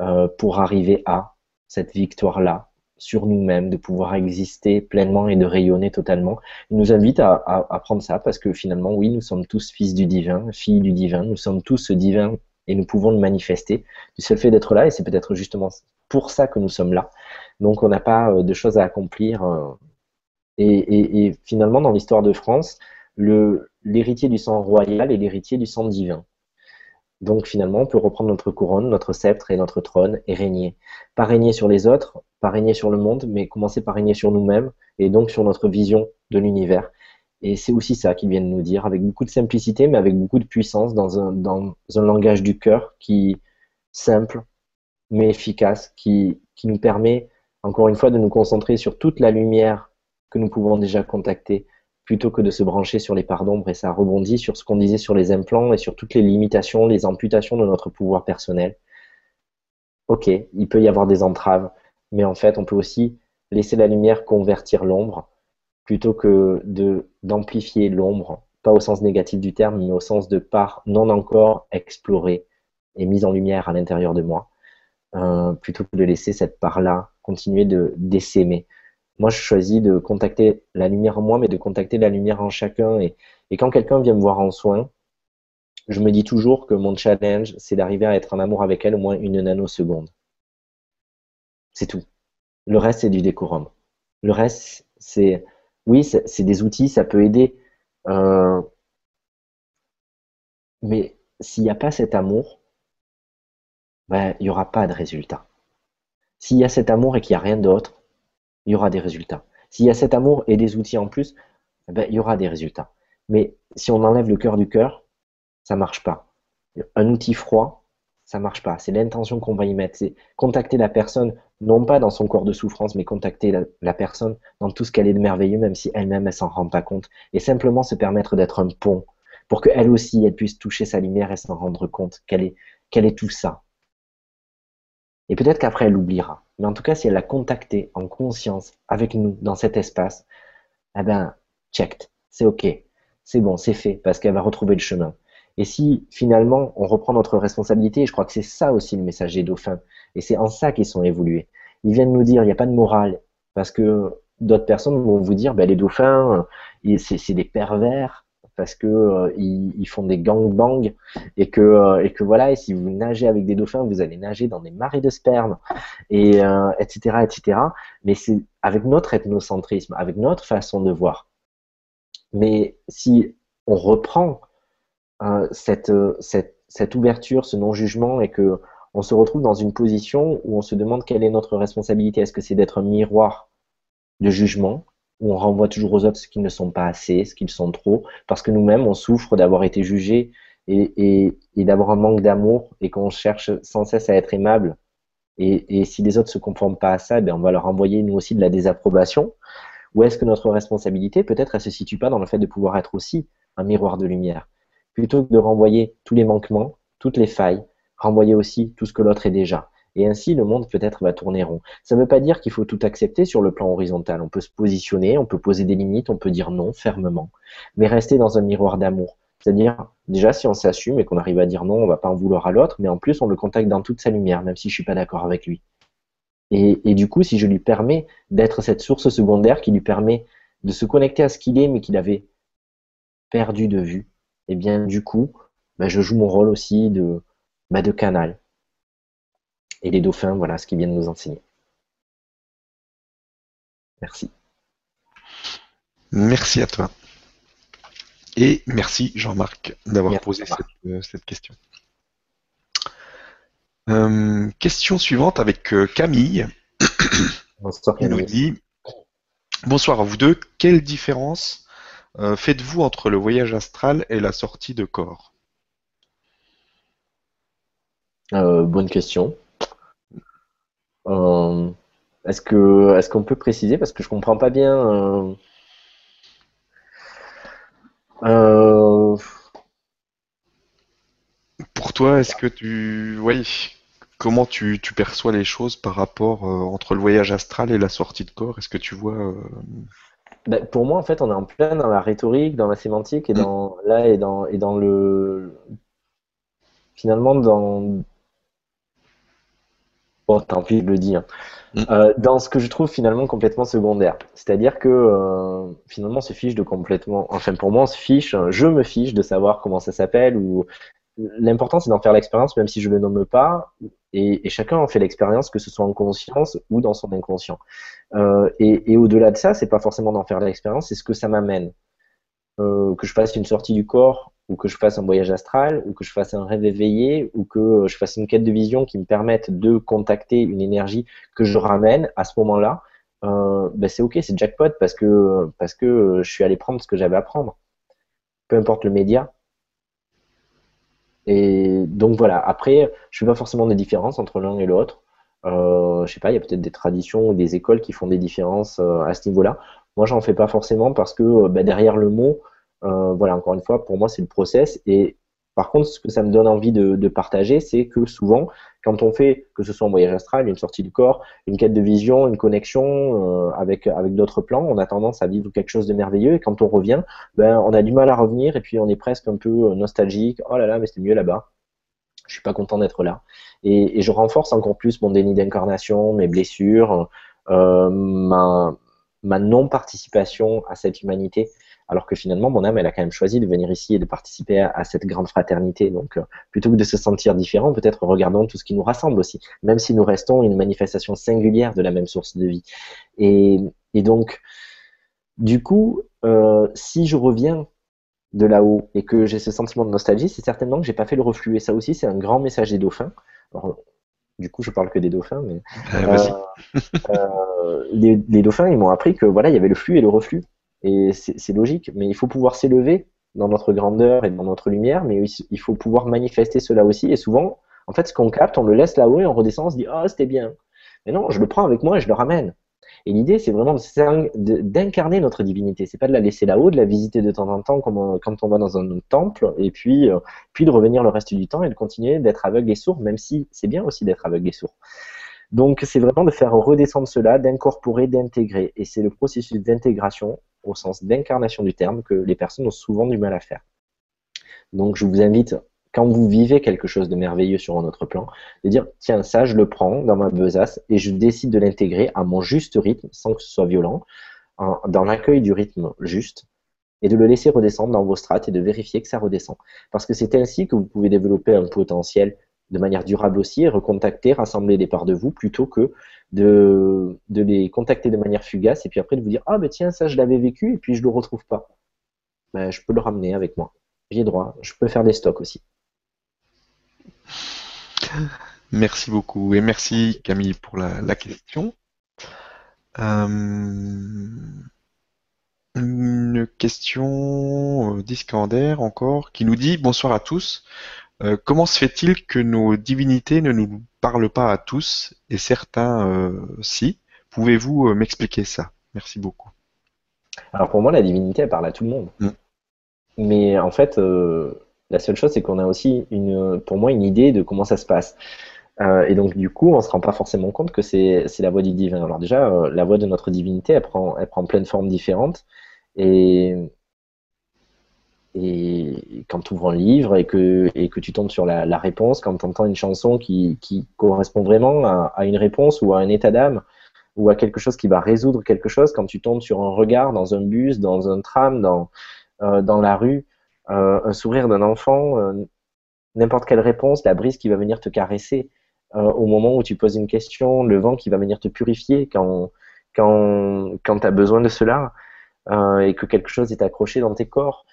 euh, pour arriver à cette victoire-là sur nous-mêmes, de pouvoir exister pleinement et de rayonner totalement. Il nous invite à, à, prendre ça parce que finalement, oui, nous sommes tous fils du divin, filles du divin, nous sommes tous divins et nous pouvons le manifester du seul fait d'être là et c'est peut-être justement pour ça que nous sommes là. Donc on n'a pas euh, de choses à accomplir. Euh, et, finalement, dans l'histoire de France, l'héritier du sang royal est l'héritier du sang divin. Donc finalement, on peut reprendre notre couronne, notre sceptre et notre trône et régner. Pas régner sur les autres, pas régner sur le monde, mais commencer par régner sur nous-mêmes et donc sur notre vision de l'univers. Et c'est aussi ça qu'ils viennent nous dire, avec beaucoup de simplicité, mais avec beaucoup de puissance, dans un, dans un langage du cœur qui simple, mais efficace, qui, qui nous permet, encore une fois, de nous concentrer sur toute la lumière que nous pouvons déjà contacter, plutôt que de se brancher sur les parts d'ombre et ça rebondit sur ce qu'on disait sur les implants et sur toutes les limitations, les amputations de notre pouvoir personnel. Ok, il peut y avoir des entraves, mais en fait, on peut aussi laisser la lumière convertir l'ombre plutôt que d'amplifier l'ombre, pas au sens négatif du terme, mais au sens de part non encore explorée et mise en lumière à l'intérieur de moi, euh, plutôt que de laisser cette part-là continuer de d'essaimer moi, je choisis de contacter la lumière en moi, mais de contacter la lumière en chacun. Et, quand quelqu'un vient me voir en soin, je me dis toujours que mon challenge, c'est d'arriver à être en amour avec elle au moins une nanoseconde. C'est tout. Le reste, c'est du décorum. Le reste, c'est, oui, c'est des outils, ça peut aider. Euh, mais s'il n'y a pas cet amour, ben, il n'y aura pas de résultat. S'il y a cet amour et qu'il n'y a rien d'autre, il y aura des résultats. S'il y a cet amour et des outils en plus, ben, il y aura des résultats. Mais si on enlève le cœur du cœur, ça marche pas. Un outil froid, ça marche pas. C'est l'intention qu'on va y mettre. C'est contacter la personne, non pas dans son corps de souffrance, mais contacter la, personne dans tout ce qu'elle est de merveilleux, même si elle-même, elle s'en rend pas compte. Et simplement se permettre d'être un pont pour qu'elle aussi, elle puisse toucher sa lumière et s'en rendre compte qu'elle est, qu'elle est tout ça. Et peut-être qu'après, elle oubliera. Mais en tout cas, si elle l'a contacté en conscience avec nous dans cet espace, eh ben, checked. C'est OK. C'est bon, c'est fait, parce qu'elle va retrouver le chemin. Et si finalement on reprend notre responsabilité, je crois que c'est ça aussi le message des dauphins, et c'est en ça qu'ils sont évolués. Ils viennent nous dire, il n'y a pas de morale, parce que d'autres personnes vont vous dire, ben, les dauphins, c'est des pervers, parce que euh, ils, font des gangbangs et que euh, et que voilà et si vous nagez avec des dauphins vous allez nager dans des marées de sperme et etc euh, etc mais c'est avec notre ethnocentrisme avec notre façon de voir. Mais si on reprend cette, cette cette ouverture ce non jugement et que on se retrouve dans une position où on se demande quelle est notre responsabilité. Est-ce que c'est d'être un miroir de jugement où on renvoie toujours aux autres ce qu'ils ne sont pas assez, ce qu'ils sont trop, parce que nous-mêmes, on souffre d'avoir été jugés et, d'avoir un manque d'amour et qu'on cherche sans cesse à être aimable. Et, si les autres se conforment pas à ça, ben on va leur envoyer nous aussi de la désapprobation. Ou est-ce que notre responsabilité, peut-être, elle se situe pas dans le fait de pouvoir être aussi un miroir de lumière, plutôt que de renvoyer tous les manquements, toutes les failles, renvoyer aussi tout ce que l'autre est déjà. Et ainsi, le monde peut-être va tourner rond. Ça ne veut pas dire qu'il faut tout accepter sur le plan horizontal. On peut se positionner, on peut poser des limites, on peut dire non fermement. Mais rester dans un miroir d'amour. C'est-à-dire, déjà, si on s'assume et qu'on arrive à dire non, on va pas en vouloir à l'autre, mais en plus, on le contacte dans toute sa lumière, même si je suis pas d'accord avec lui. Et, et, du coup, si je lui permets d'être cette source secondaire qui lui permet de se connecter à ce qu'il est, mais qu'il avait perdu de vue, eh bien, du coup, ben, je joue mon rôle aussi de, de canal et les dauphins, voilà ce qu'ils viennent nous enseigner. Merci. Merci à toi. Et merci Jean-Marc d'avoir posé euh, cette, question. Euh, question suivante avec euh, Camille. Bonsoir Camille. nous dit Bonsoir à vous deux. Quelle différence faites-vous entre le voyage astral et la sortie de corps? Bonne question. Est-ce que est-ce qu'on peut préciser parce que je comprends pas bien euh, Pour toi, est-ce que tu. Oui. Comment tu, perçois les choses par rapport euh, entre le voyage astral et la sortie de corps? Est-ce que tu vois. Euh, ben, pour moi, en fait, on est en plein dans la rhétorique, dans la sémantique et mm. dans. Là, et dans, et dans le. Finalement, dans. Bon, tant pis, je le dis. Hein. Mm. Euh, dans ce que je trouve finalement complètement secondaire. C'est-à-dire que euh, finalement on se fiche de complètement, enfin pour moi on se fiche, je me fiche de savoir comment ça s'appelle ou l'important c'est d'en faire l'expérience même si je le nomme pas et, chacun en fait l'expérience que ce soit en conscience ou dans son inconscient. Euh, et, et au-delà de ça, c'est pas forcément d'en faire l'expérience, c'est ce que ça m'amène. Euh, que je fasse une sortie du corps ou que je fasse un voyage astral, ou que je fasse un rêve éveillé, ou que je fasse une quête de vision qui me permette de contacter une énergie que je ramène à ce moment-là, euh, ben c'est ok, c'est jackpot parce que parce que je suis allé prendre ce que j'avais à prendre. Peu importe le média. Et donc voilà. Après, je ne fais pas forcément de différence entre l'un et l'autre. Euh, je sais pas, il y a peut-être des traditions ou des écoles qui font des différences euh, à ce niveau-là. Moi, j'en fais pas forcément parce que euh, ben, derrière le mot, euh, voilà, encore une fois, pour moi, c'est le process. Et par contre, ce que ça me donne envie de, partager, c'est que souvent, quand on fait, que ce soit un voyage astral, une sortie du corps, une quête de vision, une connexion euh, avec, avec d'autres plans, on a tendance à vivre quelque chose de merveilleux. Et quand on revient, ben, on a du mal à revenir et puis on est presque un peu euh, nostalgique. Oh là là, mais c'était mieux là-bas. Je suis pas content d'être là. Et, je renforce encore plus mon déni d'incarnation, mes blessures, ma, ma non-participation à cette humanité alors que finalement mon âme elle a quand même choisi de venir ici et de participer à, cette grande fraternité. Donc euh, plutôt que de se sentir différent, peut-être regardons tout ce qui nous rassemble aussi, même si nous restons une manifestation singulière de la même source de vie. Et, donc du coup, euh, si je reviens de là-haut et que j'ai ce sentiment de nostalgie, c'est certainement que j'ai pas fait le reflux. Et ça aussi, c'est un grand message des dauphins. du coup, je parle que des dauphins, mais euh, les, les, dauphins, ils m'ont appris que voilà, il y avait le flux et le reflux. Et c'est logique, mais il faut pouvoir s'élever dans notre grandeur et dans notre lumière, mais il faut pouvoir manifester cela aussi. Et souvent, en fait, ce qu'on capte, on le laisse là-haut et on redescend, on se dit Ah, c'était bien. Mais non, je le prends avec moi et je le ramène. Et l'idée, c'est vraiment d'incarner notre divinité. C'est pas de la laisser là-haut, de la visiter de temps en temps comme quand on va dans un temple, et euh, puis de revenir le reste du temps et de continuer d'être aveugle et sourd, même si c'est bien aussi d'être aveugle et sourd. Donc, c'est vraiment de faire redescendre cela, d'incorporer, d'intégrer. Et c'est le processus d'intégration au sens d'incarnation du terme que les personnes ont souvent du mal à faire. Donc je vous invite, quand vous vivez quelque chose de merveilleux sur un autre plan, de dire tiens ça je le prends dans ma besace et je décide de l'intégrer à mon juste rythme sans que ce soit violent, dans l'accueil du rythme juste et de le laisser redescendre dans vos strates et de vérifier que ça redescend. Parce que c'est ainsi que vous pouvez développer un potentiel de manière durable aussi et recontacter, rassembler des parts de vous plutôt que de, les contacter de manière fugace et puis après de vous dire ah ben tiens ça je l'avais vécu et puis je le retrouve pas. Ben, je peux le ramener avec moi. J'ai droit. Je peux faire des stocks aussi. Merci beaucoup et merci Camille pour la, question. Euh, une question euh, d'Iskander encore qui nous dit bonsoir à tous. Euh, comment se fait-il que nos divinités ne nous parlent pas à tous et certains euh, si? Pouvez-vous euh, m'expliquer ça? Merci beaucoup. Alors pour moi, la divinité, elle parle à tout le monde. Mm. Mais en fait, la seule chose, c'est qu'on a aussi, une, pour moi, une idée de comment ça se passe. et donc, du coup, on ne se rend pas forcément compte que c'est la voix du divin. Alors déjà, la voix de notre divinité, elle prend, elle prend plein de formes différentes. Et, et quand tu ouvres un livre et que, et que tu tombes sur la, réponse, quand tu entends une chanson qui, qui correspond vraiment à, une réponse ou à un état d'âme ou à quelque chose qui va résoudre quelque chose, quand tu tombes sur un regard dans un bus, dans un tram, dans, euh, dans la rue, euh, un sourire d'un enfant, euh, n'importe quelle réponse, la brise qui va venir te caresser au moment où tu poses une question, le vent qui va venir te purifier quand, quand, quand tu as besoin de cela et que quelque chose est accroché dans tes corps.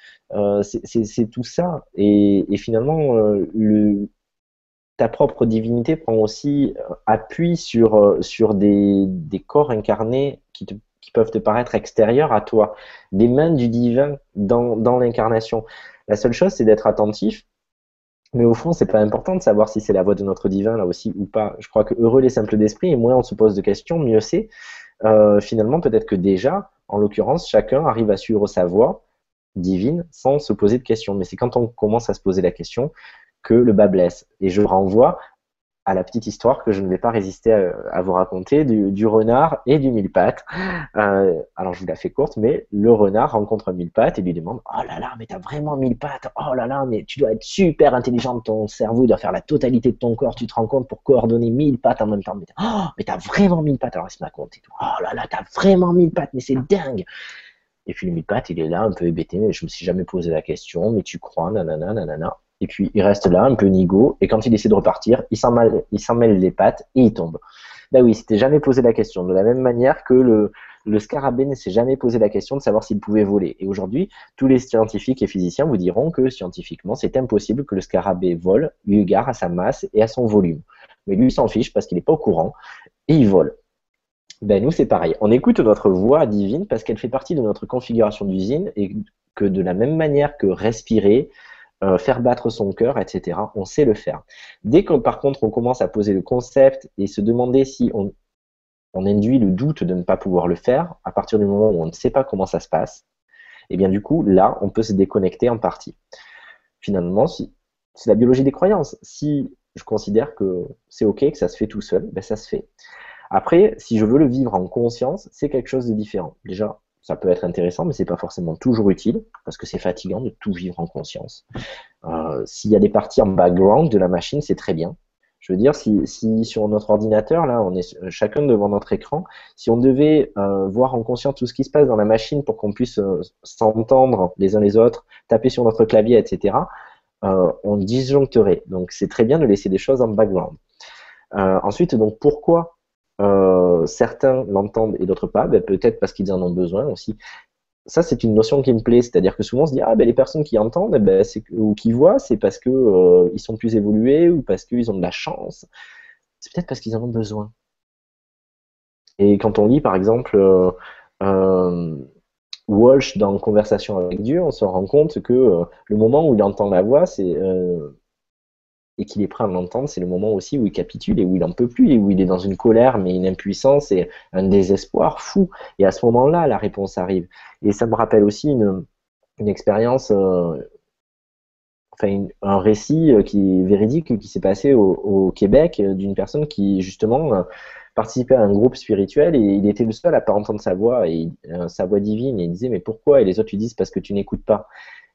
c'est tout ça. Et, finalement, le, ta propre divinité prend aussi appui sur, sur des, corps incarnés qui, peuvent te paraître extérieurs à toi, des mains du divin dans, dans l'incarnation. La seule chose, c'est d'être attentif mais au fond, c'est pas important de savoir si c'est la voix de notre divin là aussi ou pas. Je crois que heureux les simples d'esprit, et moins on se pose de questions, mieux c'est. Euh, finalement, peut-être que déjà, en l'occurrence, chacun arrive à suivre sa voix divine sans se poser de questions. Mais c'est quand on commence à se poser la question que le bas blesse. Et je renvoie à la petite histoire que je ne vais pas résister à, vous raconter du, renard et du mille pattes. Euh, alors je vous la fais courte, mais le renard rencontre mille pattes et lui demande Oh là là, mais t'as vraiment mille pattes. Oh là là, mais tu dois être super intelligent, ton cerveau doit faire la totalité de ton corps, tu te rends compte pour coordonner mille pattes en même temps. Mais, oh, mais t'as vraiment mille pattes Alors il se met. Oh là là, t'as vraiment mille pattes, mais c'est dingue Et puis le mille pattes, il est là un peu hébété, mais je me suis jamais posé la question, mais tu crois, nanana, nanana et puis il reste là, un peu nigo, et quand il essaie de repartir, il s'en mêle, les pattes et il tombe. Bah oui, il s'était jamais posé la question. De la même manière que le, scarabée ne s'est jamais posé la question de savoir s'il pouvait voler. Et aujourd'hui, tous les scientifiques et physiciens vous diront que scientifiquement, c'est impossible que le scarabée vole eu égard à sa masse et à son volume. Mais lui, s'en fiche parce qu'il n'est pas au courant et il vole. Ben nous, c'est pareil. On écoute notre voix divine parce qu'elle fait partie de notre configuration d'usine et que de la même manière que respirer, euh, faire battre son cœur, etc. On sait le faire. Dès que par contre on commence à poser le concept et se demander si on, induit le doute de ne pas pouvoir le faire, à partir du moment où on ne sait pas comment ça se passe, et eh bien du coup là on peut se déconnecter en partie. Finalement, c'est la biologie des croyances. Si je considère que c'est ok, que ça se fait tout seul, ben ça se fait. Après, si je veux le vivre en conscience, c'est quelque chose de différent. Déjà, ça peut être intéressant, mais c'est pas forcément toujours utile parce que c'est fatigant de tout vivre en conscience. Euh, S'il y a des parties en background de la machine, c'est très bien. Je veux dire, si, si, sur notre ordinateur, là, on est chacun devant notre écran, si on devait euh, voir en conscience tout ce qui se passe dans la machine pour qu'on puisse euh, s'entendre les uns les autres, taper sur notre clavier, etc., euh, on disjoncterait. Donc c'est très bien de laisser des choses en background. ensuite, donc pourquoi euh, certains l'entendent et d'autres pas, ben, peut-être parce qu'ils en ont besoin aussi. Ça, c'est une notion qui me plaît, c'est-à-dire que souvent on se dit ah ben les personnes qui entendent ben, ou qui voient, c'est parce que euh, ils sont plus évolués ou parce qu'ils ont de la chance. C'est peut-être parce qu'ils en ont besoin. Et quand on lit par exemple euh, Walsh dans Conversation avec Dieu, on se rend compte que le moment où il entend la voix, c'est et qu'il est prêt à l'entendre, c'est le moment aussi où il capitule et où il en peut plus et où il est dans une colère, mais une impuissance et un désespoir fou. Et à ce moment-là, la réponse arrive. Et ça me rappelle aussi une, une expérience, euh, enfin un récit euh, qui est véridique qui s'est passé au, Québec euh, d'une personne qui justement participait à un groupe spirituel et il était le seul à pas entendre sa voix et sa voix divine et il disait mais pourquoi? Et les autres lui disent parce que tu n'écoutes pas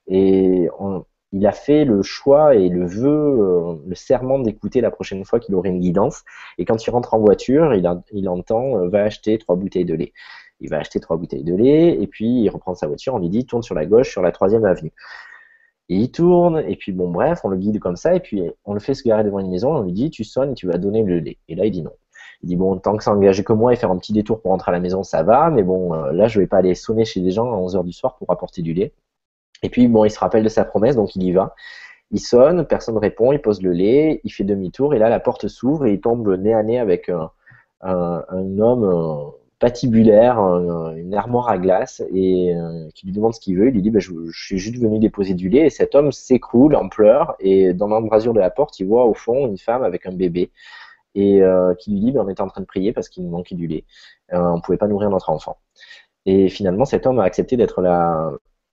et on, il a fait le choix et le vœu, euh, le serment d'écouter la prochaine fois qu'il aurait une guidance. Et quand il rentre en voiture, il, entend euh, va acheter trois bouteilles de lait. Il va acheter trois bouteilles de lait et puis il reprend sa voiture. On lui dit tourne sur la gauche sur la troisième avenue. Et il tourne et puis bon bref, on le guide comme ça et puis on le fait se garer devant une maison. On lui dit tu sonnes tu vas donner le lait. Et là il dit non. Il dit bon tant que ça engagé que moi et faire un petit détour pour rentrer à la maison ça va, mais bon euh, là je vais pas aller sonner chez des gens à 11 heures du soir pour apporter du lait. Et puis, bon, il se rappelle de sa promesse, donc il y va. Il sonne, personne ne répond, il pose le lait, il fait demi-tour, et là, la porte s'ouvre et il tombe nez à nez avec un, homme euh, patibulaire, une armoire à glace, et euh, qui lui demande ce qu'il veut. Il lui dit, bah, je, suis juste venu déposer du lait, et cet homme s'écroule en pleurs, et dans l'embrasure de la porte, il voit au fond une femme avec un bébé, et euh, qui lui dit, bah, on était en train de prier parce qu'il nous manquait du lait. on ne pouvait pas nourrir notre enfant. Et finalement, cet homme a accepté d'être la,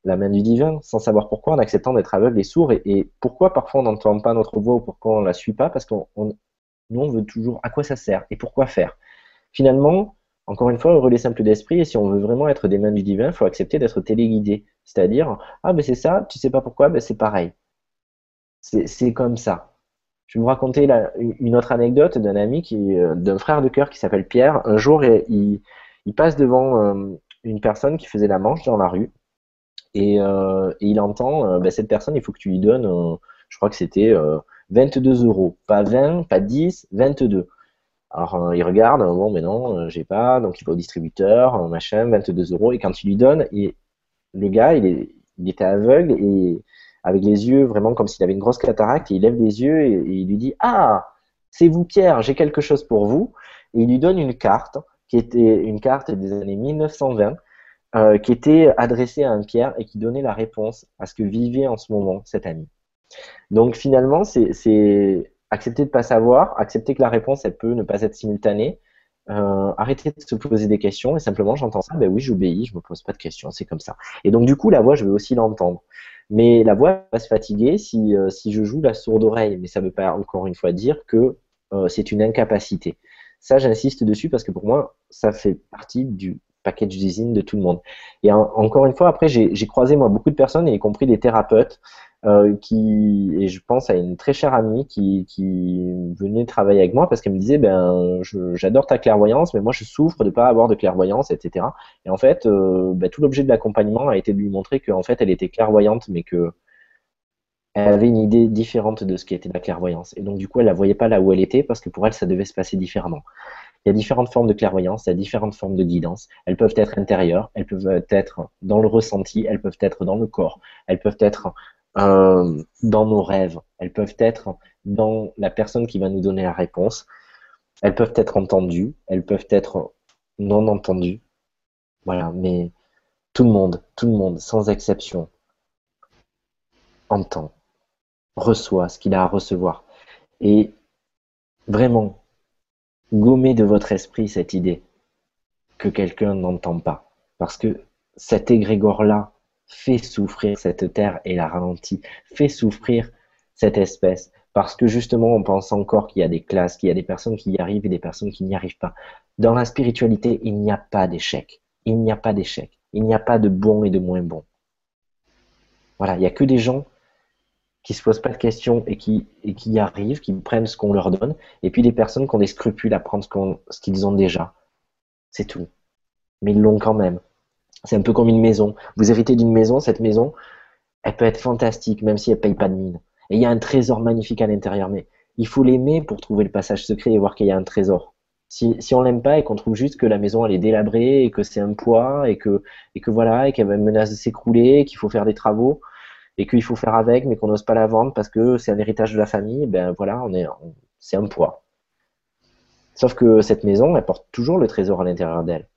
la main du divin, sans savoir pourquoi, en acceptant d'être aveugle et sourd. Et, pourquoi parfois on n'entend pas notre voix ou pourquoi on ne la suit pas Parce qu'on nous, on veut toujours à quoi ça sert et pourquoi faire? Finalement, encore une fois, heureux les simples d'esprit, et si on veut vraiment être des mains du divin, il faut accepter d'être téléguidé. C'est-à-dire, ah ben c'est ça, tu sais pas pourquoi, ben c'est pareil. C'est comme ça. Je vais vous raconter une autre anecdote d'un ami, euh, d'un frère de cœur qui s'appelle Pierre. Un jour, il, passe devant euh, une personne qui faisait la manche dans la rue, euh, et, il entend, euh, bah, cette personne, il faut que tu lui donnes, euh, je crois que c'était 22 euros. Pas 20, pas 10, 22. Alors il regarde, bon mais non, j'ai pas, donc il va au distributeur, machin, 22 euros, et quand il lui donne, le gars, il, est, était aveugle et avec les yeux vraiment comme s'il avait une grosse cataracte, et il lève les yeux et, il lui dit Ah, c'est vous Pierre, j'ai quelque chose pour vous. Et il lui donne une carte, qui était une carte des années 1920, euh, qui était adressée à un Pierre et qui donnait la réponse à ce que vivait en ce moment cet ami. Donc finalement, c'est accepter de ne pas savoir, accepter que la réponse, elle peut ne pas être simultanée, euh, arrêter de se poser des questions et simplement j'entends ça, ben oui, j'obéis, je me pose pas de questions, c'est comme ça. Et donc du coup, la voix, je veux aussi l'entendre. Mais la voix va se fatiguer si, euh, si je joue la sourde oreille. Mais ça ne veut pas encore une fois dire que c'est une incapacité. Ça, j'insiste dessus parce que pour moi, ça fait partie du package d'usine de tout le monde. Et encore une fois, après, j'ai croisé beaucoup de personnes, y compris des thérapeutes, euh, qui et je pense à une très chère amie qui, venait travailler avec moi parce qu'elle me disait ben j'adore ta clairvoyance mais moi je souffre de pas avoir de clairvoyance etc et en fait euh, ben, tout l'objet de l'accompagnement a été de lui montrer qu'en fait elle était clairvoyante mais que elle avait une idée différente de ce qui était la clairvoyance. Et donc du coup elle la voyait pas là où elle était parce que pour elle ça devait se passer différemment il y a différentes formes de clairvoyance, il y a différentes formes de guidance. Elles peuvent être intérieures, elles peuvent être dans le ressenti, elles peuvent être dans le corps, elles peuvent être euh, dans nos rêves, elles peuvent être dans la personne qui va nous donner la réponse, elles peuvent être entendues, elles peuvent être non entendues. Voilà, mais tout le monde, tout le monde, sans exception, entend, reçoit ce qu'il a à recevoir. Et vraiment, gommez de votre esprit cette idée que quelqu'un n'entend pas. Parce que cet égrégore-là, fait souffrir cette terre et la ralentit, fait souffrir cette espèce. Parce que justement, on pense encore qu'il y a des classes, qu'il y a des personnes qui y arrivent et des personnes qui n'y arrivent pas. Dans la spiritualité, il n'y a pas d'échec. Il n'y a pas d'échec. Il n'y a pas de bon et de moins bon. Voilà, il n'y a que des gens qui se posent pas de questions et qui, y arrivent, qui prennent ce qu'on leur donne, et puis des personnes qui ont des scrupules à prendre ce qu'ils ont déjà. C'est tout. Mais ils l'ont quand même. C'est un peu comme une maison. Vous héritez d'une maison, cette maison, elle peut être fantastique, même si elle paye pas de mine. Et il y a un trésor magnifique à l'intérieur, mais il faut l'aimer pour trouver le passage secret et voir qu'il y a un trésor. Si, si on l'aime pas et qu'on trouve juste que la maison elle est délabrée et que c'est un poids et que, et que voilà, et qu'elle menace de s'écrouler, qu'il faut faire des travaux et qu'il faut faire avec, mais qu'on n'ose pas la vendre parce que c'est un héritage de la famille, ben voilà, on est, c'est un poids. Sauf que cette maison, elle porte toujours le trésor à l'intérieur d'elle.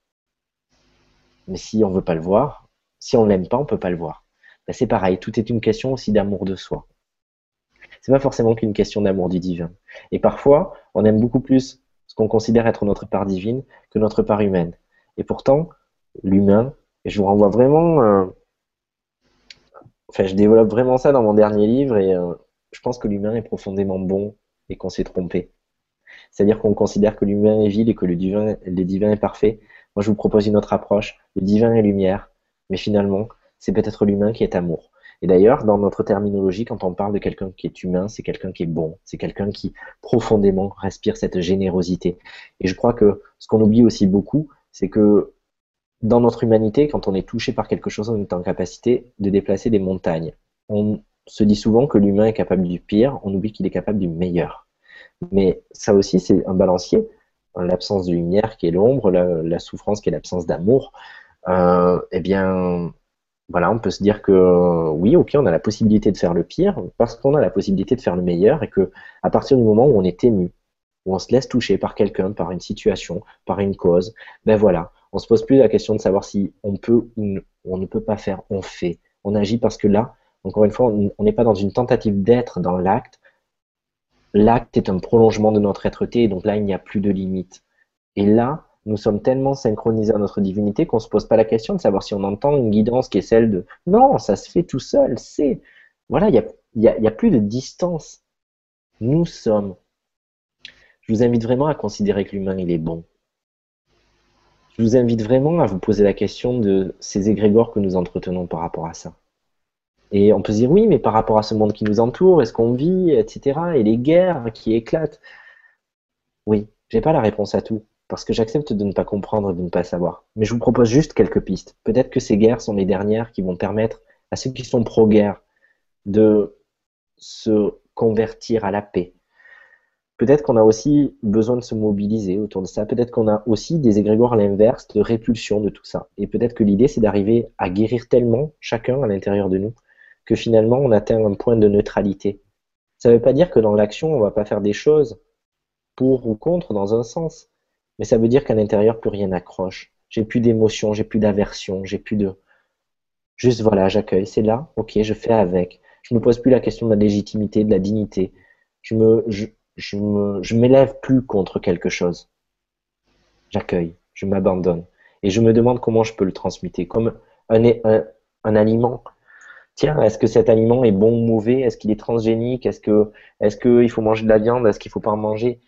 Mais si on veut pas le voir, si on l'aime pas, on peut pas le voir. Ben, c'est pareil, tout est une question aussi d'amour de soi. C'est pas forcément qu'une question d'amour du divin. Et parfois, on aime beaucoup plus ce qu'on considère être notre part divine que notre part humaine. Et pourtant, l'humain, et je vous renvoie vraiment, euh, enfin, je développe vraiment ça dans mon dernier livre, et euh, je pense que l'humain est profondément bon et qu'on s'est trompé. C'est-à-dire qu'on considère que l'humain est vil et que le divin, le divin est parfait, moi, je vous propose une autre approche. Le divin est lumière, mais finalement, c'est peut-être l'humain qui est amour. Et d'ailleurs, dans notre terminologie, quand on parle de quelqu'un qui est humain, c'est quelqu'un qui est bon, c'est quelqu'un qui profondément respire cette générosité. Et je crois que ce qu'on oublie aussi beaucoup, c'est que dans notre humanité, quand on est touché par quelque chose, on est en capacité de déplacer des montagnes. On se dit souvent que l'humain est capable du pire, on oublie qu'il est capable du meilleur. Mais ça aussi, c'est un balancier l'absence de lumière qui est l'ombre, la, souffrance qui est l'absence d'amour, euh, eh bien, voilà, on peut se dire que oui, ok, on a la possibilité de faire le pire parce qu'on a la possibilité de faire le meilleur et que à partir du moment où on est ému, où on se laisse toucher par quelqu'un, par une situation, par une cause, ben voilà, on se pose plus la question de savoir si on peut ou on ne peut pas faire, on fait, on agit parce que là, encore une fois, on n'est pas dans une tentative d'être dans l'acte, l'acte est un prolongement de notre être-té, donc là, il n'y a plus de limite. Et là, nous sommes tellement synchronisés à notre divinité qu'on ne se pose pas la question de savoir si on entend une guidance qui est celle de non, ça se fait tout seul, c'est. Voilà, il n'y a, a plus de distance. Nous sommes. Je vous invite vraiment à considérer que l'humain, il est bon. Je vous invite vraiment à vous poser la question de ces égrégores que nous entretenons par rapport à ça. Et on peut se dire, oui, mais par rapport à ce monde qui nous entoure, est-ce qu'on vit, etc., et les guerres qui éclatent? Oui, j'ai pas la réponse à tout, parce que j'accepte de ne pas comprendre, de ne pas savoir. Mais je vous propose juste quelques pistes. Peut-être que ces guerres sont les dernières qui vont permettre à ceux qui sont pro-guerre de se convertir à la paix. Peut-être qu'on a aussi besoin de se mobiliser autour de ça. Peut-être qu'on a aussi des égrégores à l'inverse de répulsion de tout ça. Et peut-être que l'idée, c'est d'arriver à guérir tellement chacun à l'intérieur de nous que finalement, on atteint un point de neutralité. Ça ne veut pas dire que dans l'action, on ne va pas faire des choses pour ou contre dans un sens. Mais ça veut dire qu'à l'intérieur, plus rien n'accroche. J'ai plus d'émotion, j'ai plus d'aversion, j'ai plus de... Juste voilà, j'accueille, c'est là, ok, je fais avec. Je me pose plus la question de la légitimité, de la dignité. Je me, me, je m'élève plus contre quelque chose. J'accueille, je m'abandonne. Et je me demande comment je peux le transmuter. Comme un, aliment. Tiens, est-ce que cet aliment est bon ou mauvais? Est-ce qu'il est transgénique? Est-ce que, qu'il faut manger de la viande? Est-ce qu'il faut pas en manger?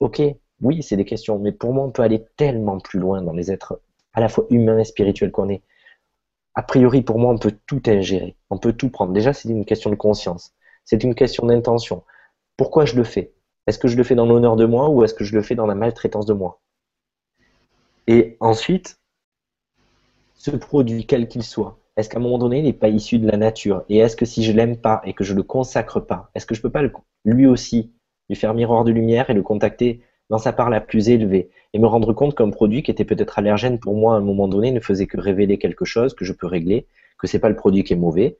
Ok, oui, c'est des questions. Mais pour moi, on peut aller tellement plus loin dans les êtres à la fois humains et spirituels qu'on est. A priori, pour moi, on peut tout ingérer. On peut tout prendre. Déjà, c'est une question de conscience. C'est une question d'intention. Pourquoi je le fais? Est-ce que je le fais dans l'honneur de moi ou est-ce que je le fais dans la maltraitance de moi? Et ensuite, ce produit, quel qu'il soit, est-ce qu'à un moment donné, il n'est pas issu de la nature? Et est-ce que si je l'aime pas et que je le consacre pas, est-ce que je peux pas lui aussi lui faire miroir de lumière et le contacter dans sa part la plus élevée? Et me rendre compte qu'un produit qui était peut-être allergène pour moi à un moment donné ne faisait que révéler quelque chose que je peux régler, que c'est pas le produit qui est mauvais,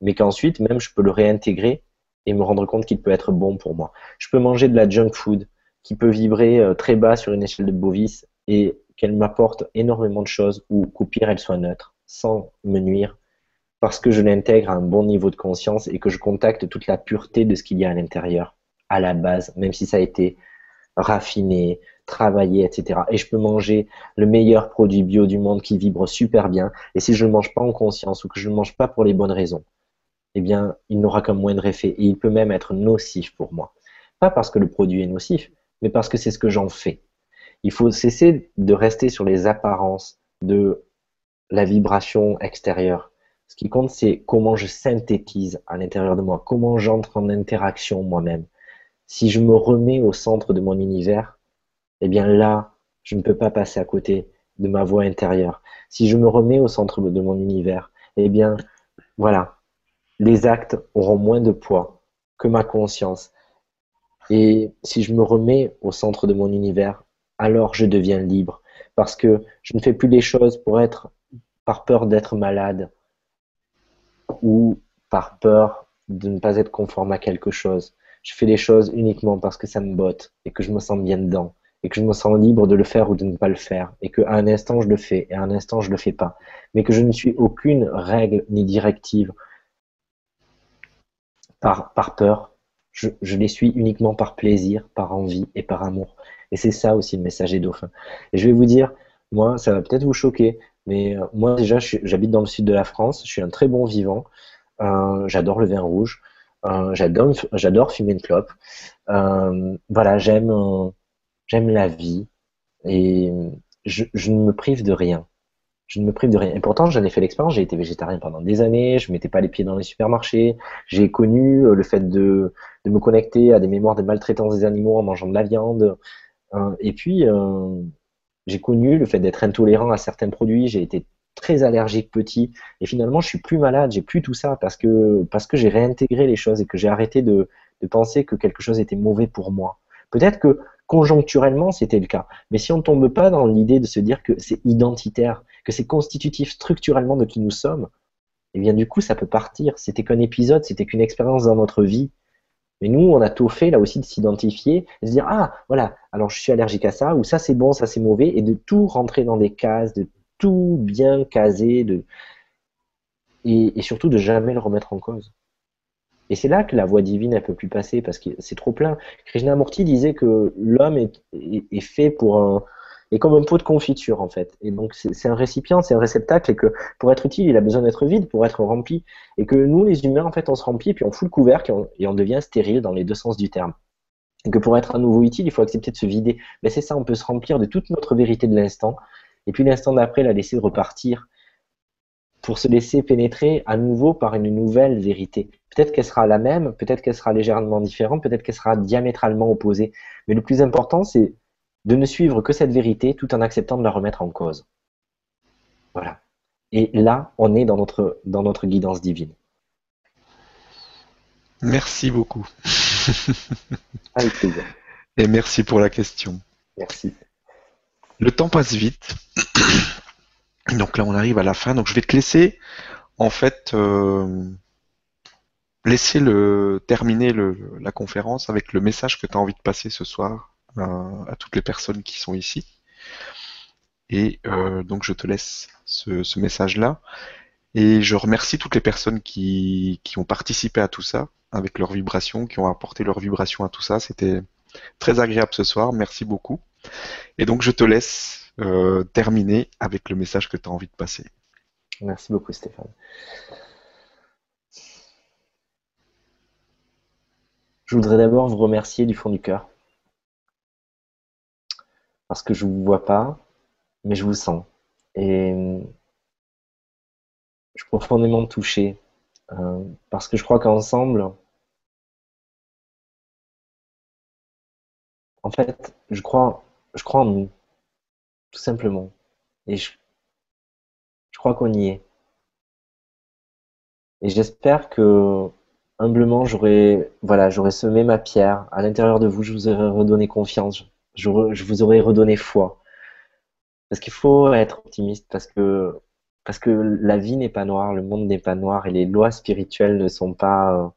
mais qu'ensuite même je peux le réintégrer et me rendre compte qu'il peut être bon pour moi. Je peux manger de la junk food qui peut vibrer euh, très bas sur une échelle de Bovis et qu'elle m'apporte énormément de choses ou qu'au pire elle soit neutre sans me nuire parce que je l'intègre à un bon niveau de conscience et que je contacte toute la pureté de ce qu'il y a à l'intérieur, à la base, même si ça a été raffiné, travaillé, etc. Et je peux manger le meilleur produit bio du monde qui vibre super bien. Et si je ne mange pas en conscience ou que je ne mange pas pour les bonnes raisons, eh bien, il n'aura qu'un moindre effet et il peut même être nocif pour moi. Pas parce que le produit est nocif, mais parce que c'est ce que j'en fais. Il faut cesser de rester sur les apparences de la vibration extérieure. Ce qui compte, c'est comment je synthétise à l'intérieur de moi, comment j'entre en interaction moi-même. Si je me remets au centre de mon univers, eh bien là, je ne peux pas passer à côté de ma voix intérieure. Si je me remets au centre de mon univers, eh bien, voilà, les actes auront moins de poids que ma conscience. Et si je me remets au centre de mon univers, alors je deviens libre. Parce que je ne fais plus les choses pour être par peur d'être malade ou par peur de ne pas être conforme à quelque chose. Je fais les choses uniquement parce que ça me botte et que je me sens bien dedans et que je me sens libre de le faire ou de ne pas le faire et qu'à un instant je le fais et à un instant je le fais pas. Mais que je ne suis aucune règle ni directive par, peur. Je, les suis uniquement par plaisir, par envie et par amour. Et c'est ça aussi le messager dauphin. Et je vais vous dire, moi, ça va peut-être vous choquer, mais euh, moi déjà, j'habite dans le sud de la France, je suis un très bon vivant, euh, j'adore le vin rouge, euh, j'adore, fumer une clope. voilà, j'aime, j'aime la vie et je ne me prive de rien je ne me prive de rien. Et pourtant, j'en ai fait l'expérience, j'ai été végétarien pendant des années, je mettais pas les pieds dans les supermarchés, j'ai connu euh, le fait de, de, me connecter à des mémoires de maltraitance des animaux en mangeant de la viande. Hein. et puis, euh, j'ai connu le fait d'être intolérant à certains produits, j'ai été très allergique petit, et finalement, je suis plus malade, j'ai plus tout ça parce que, parce que j'ai réintégré les choses et que j'ai arrêté de, de penser que quelque chose était mauvais pour moi. Peut-être que conjoncturellement, c'était le cas. Mais si on ne tombe pas dans l'idée de se dire que c'est identitaire, que c'est constitutif structurellement de qui nous sommes, eh bien du coup, ça peut partir. C'était qu'un épisode, c'était qu'une expérience dans notre vie. Mais nous, on a tout fait là aussi de s'identifier, de se dire ah voilà, alors je suis allergique à ça, ou ça c'est bon, ça c'est mauvais, et de tout rentrer dans des cases, de tout bien caser, de et, et surtout de jamais le remettre en cause. Et c'est là que la voie divine, elle peut plus passer parce que c'est trop plein. Krishnamurti disait que l'homme est, fait pour un, est comme un pot de confiture en fait. Et donc c'est un récipient, c'est un réceptacle et que pour être utile, il a besoin d'être vide pour être rempli. Et que nous, les humains, en fait, on se remplit et puis on fout le couvercle et on, devient stérile dans les deux sens du terme. Et que pour être à nouveau utile, il faut accepter de se vider. Mais c'est ça, on peut se remplir de toute notre vérité de l'instant et puis l'instant d'après la laisser repartir pour se laisser pénétrer à nouveau par une nouvelle vérité. Peut-être qu'elle sera la même, peut-être qu'elle sera légèrement différente, peut-être qu'elle sera diamétralement opposée. Mais le plus important, c'est de ne suivre que cette vérité tout en acceptant de la remettre en cause. Voilà. Et là, on est dans notre, dans notre guidance divine. Merci beaucoup. Avec plaisir. Et merci pour la question. Merci. Le temps passe vite. Donc là, on arrive à la fin. Donc je vais te laisser, en fait, euh, laisser le terminer la conférence avec le message que tu as envie de passer ce soir à toutes les personnes qui sont ici. Et euh, donc je te laisse ce, message-là. Et je remercie toutes les personnes qui, qui ont participé à tout ça avec leurs vibrations, qui ont apporté leurs vibrations à tout ça. C'était très agréable ce soir. Merci beaucoup. Et donc je te laisse euh, terminer avec le message que tu as envie de passer. Merci beaucoup Stéphane. Je voudrais d'abord vous remercier du fond du cœur. Parce que je ne vous vois pas, mais je vous sens. Et je suis profondément touché. Euh, parce que je crois qu'ensemble, en fait, je crois, je crois en nous, tout simplement. Et je, crois qu'on y est. Et j'espère que humblement, j'aurais j'aurais semé ma pierre. À l'intérieur de vous, je vous aurais redonné confiance. Je, vous aurais redonné foi. Parce qu'il faut être optimiste, parce que parce que la vie n'est pas noire, le monde n'est pas noir, et les lois spirituelles ne sont pas euh,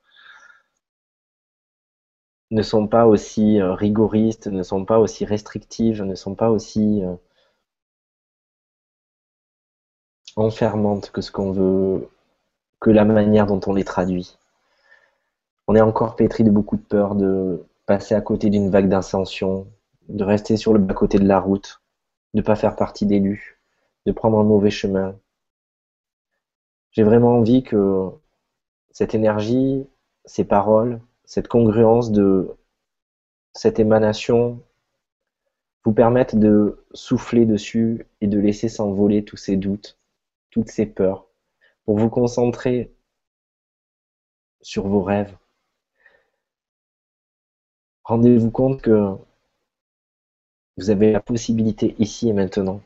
ne sont pas aussi euh, rigoristes, ne sont pas aussi restrictives, ne sont pas aussi euh, enfermantes que ce qu'on veut, que la manière dont on les traduit. On est encore pétri de beaucoup de peur de passer à côté d'une vague d'incension, de rester sur le bas-côté de la route, de ne pas faire partie d'élus, de prendre un mauvais chemin. J'ai vraiment envie que cette énergie, ces paroles, cette congruence de cette émanation vous permettent de souffler dessus et de laisser s'envoler tous ces doutes, toutes ces peurs, pour vous concentrer sur vos rêves, Rendez-vous compte que vous avez la possibilité ici et maintenant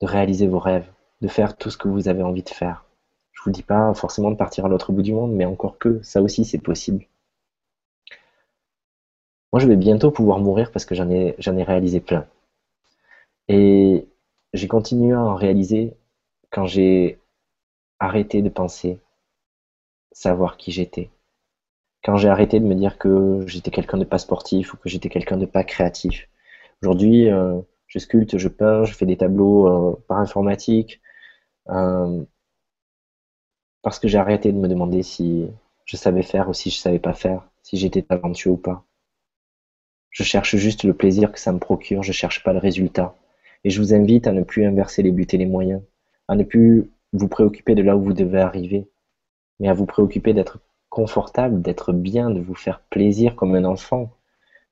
de réaliser vos rêves, de faire tout ce que vous avez envie de faire. Je vous dis pas forcément de partir à l'autre bout du monde, mais encore que ça aussi c'est possible. Moi je vais bientôt pouvoir mourir parce que j'en ai, j'en ai réalisé plein. Et j'ai continué à en réaliser quand j'ai arrêté de penser savoir qui j'étais, quand j'ai arrêté de me dire que j'étais quelqu'un de pas sportif ou que j'étais quelqu'un de pas créatif. Aujourd'hui, euh, je sculpte, je peins, je fais des tableaux euh, par informatique, euh, parce que j'ai arrêté de me demander si je savais faire ou si je savais pas faire, si j'étais talentueux ou pas. Je cherche juste le plaisir que ça me procure, je cherche pas le résultat. Et je vous invite à ne plus inverser les buts et les moyens, à ne plus vous préoccuper de là où vous devez arriver, mais à vous préoccuper d'être confortable, d'être bien, de vous faire plaisir comme un enfant,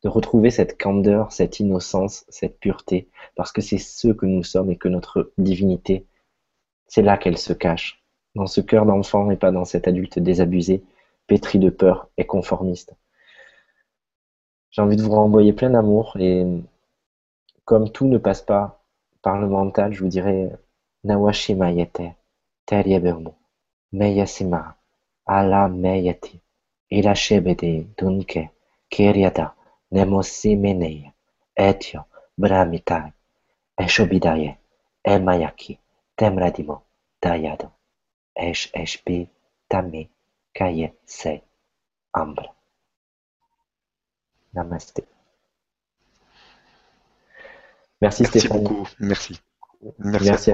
de retrouver cette candeur, cette innocence, cette pureté, parce que c'est ce que nous sommes et que notre divinité, c'est là qu'elle se cache, dans ce cœur d'enfant et pas dans cet adulte désabusé, pétri de peur et conformiste. J'ai envie de vous renvoyer plein d'amour et comme tout ne passe pas par le mental, je vous dirais Nawashima yete, Meyasima, ala meyeti, ila shebede dunke, keriata, nemosimenei, etio, bramitai, eshobidaye, emayaki, temradimo, dayado, esh eshbi, tami, kaye, se, ambra. Namaste. Merci, Merci beaucoup. Merci. Merci. Merci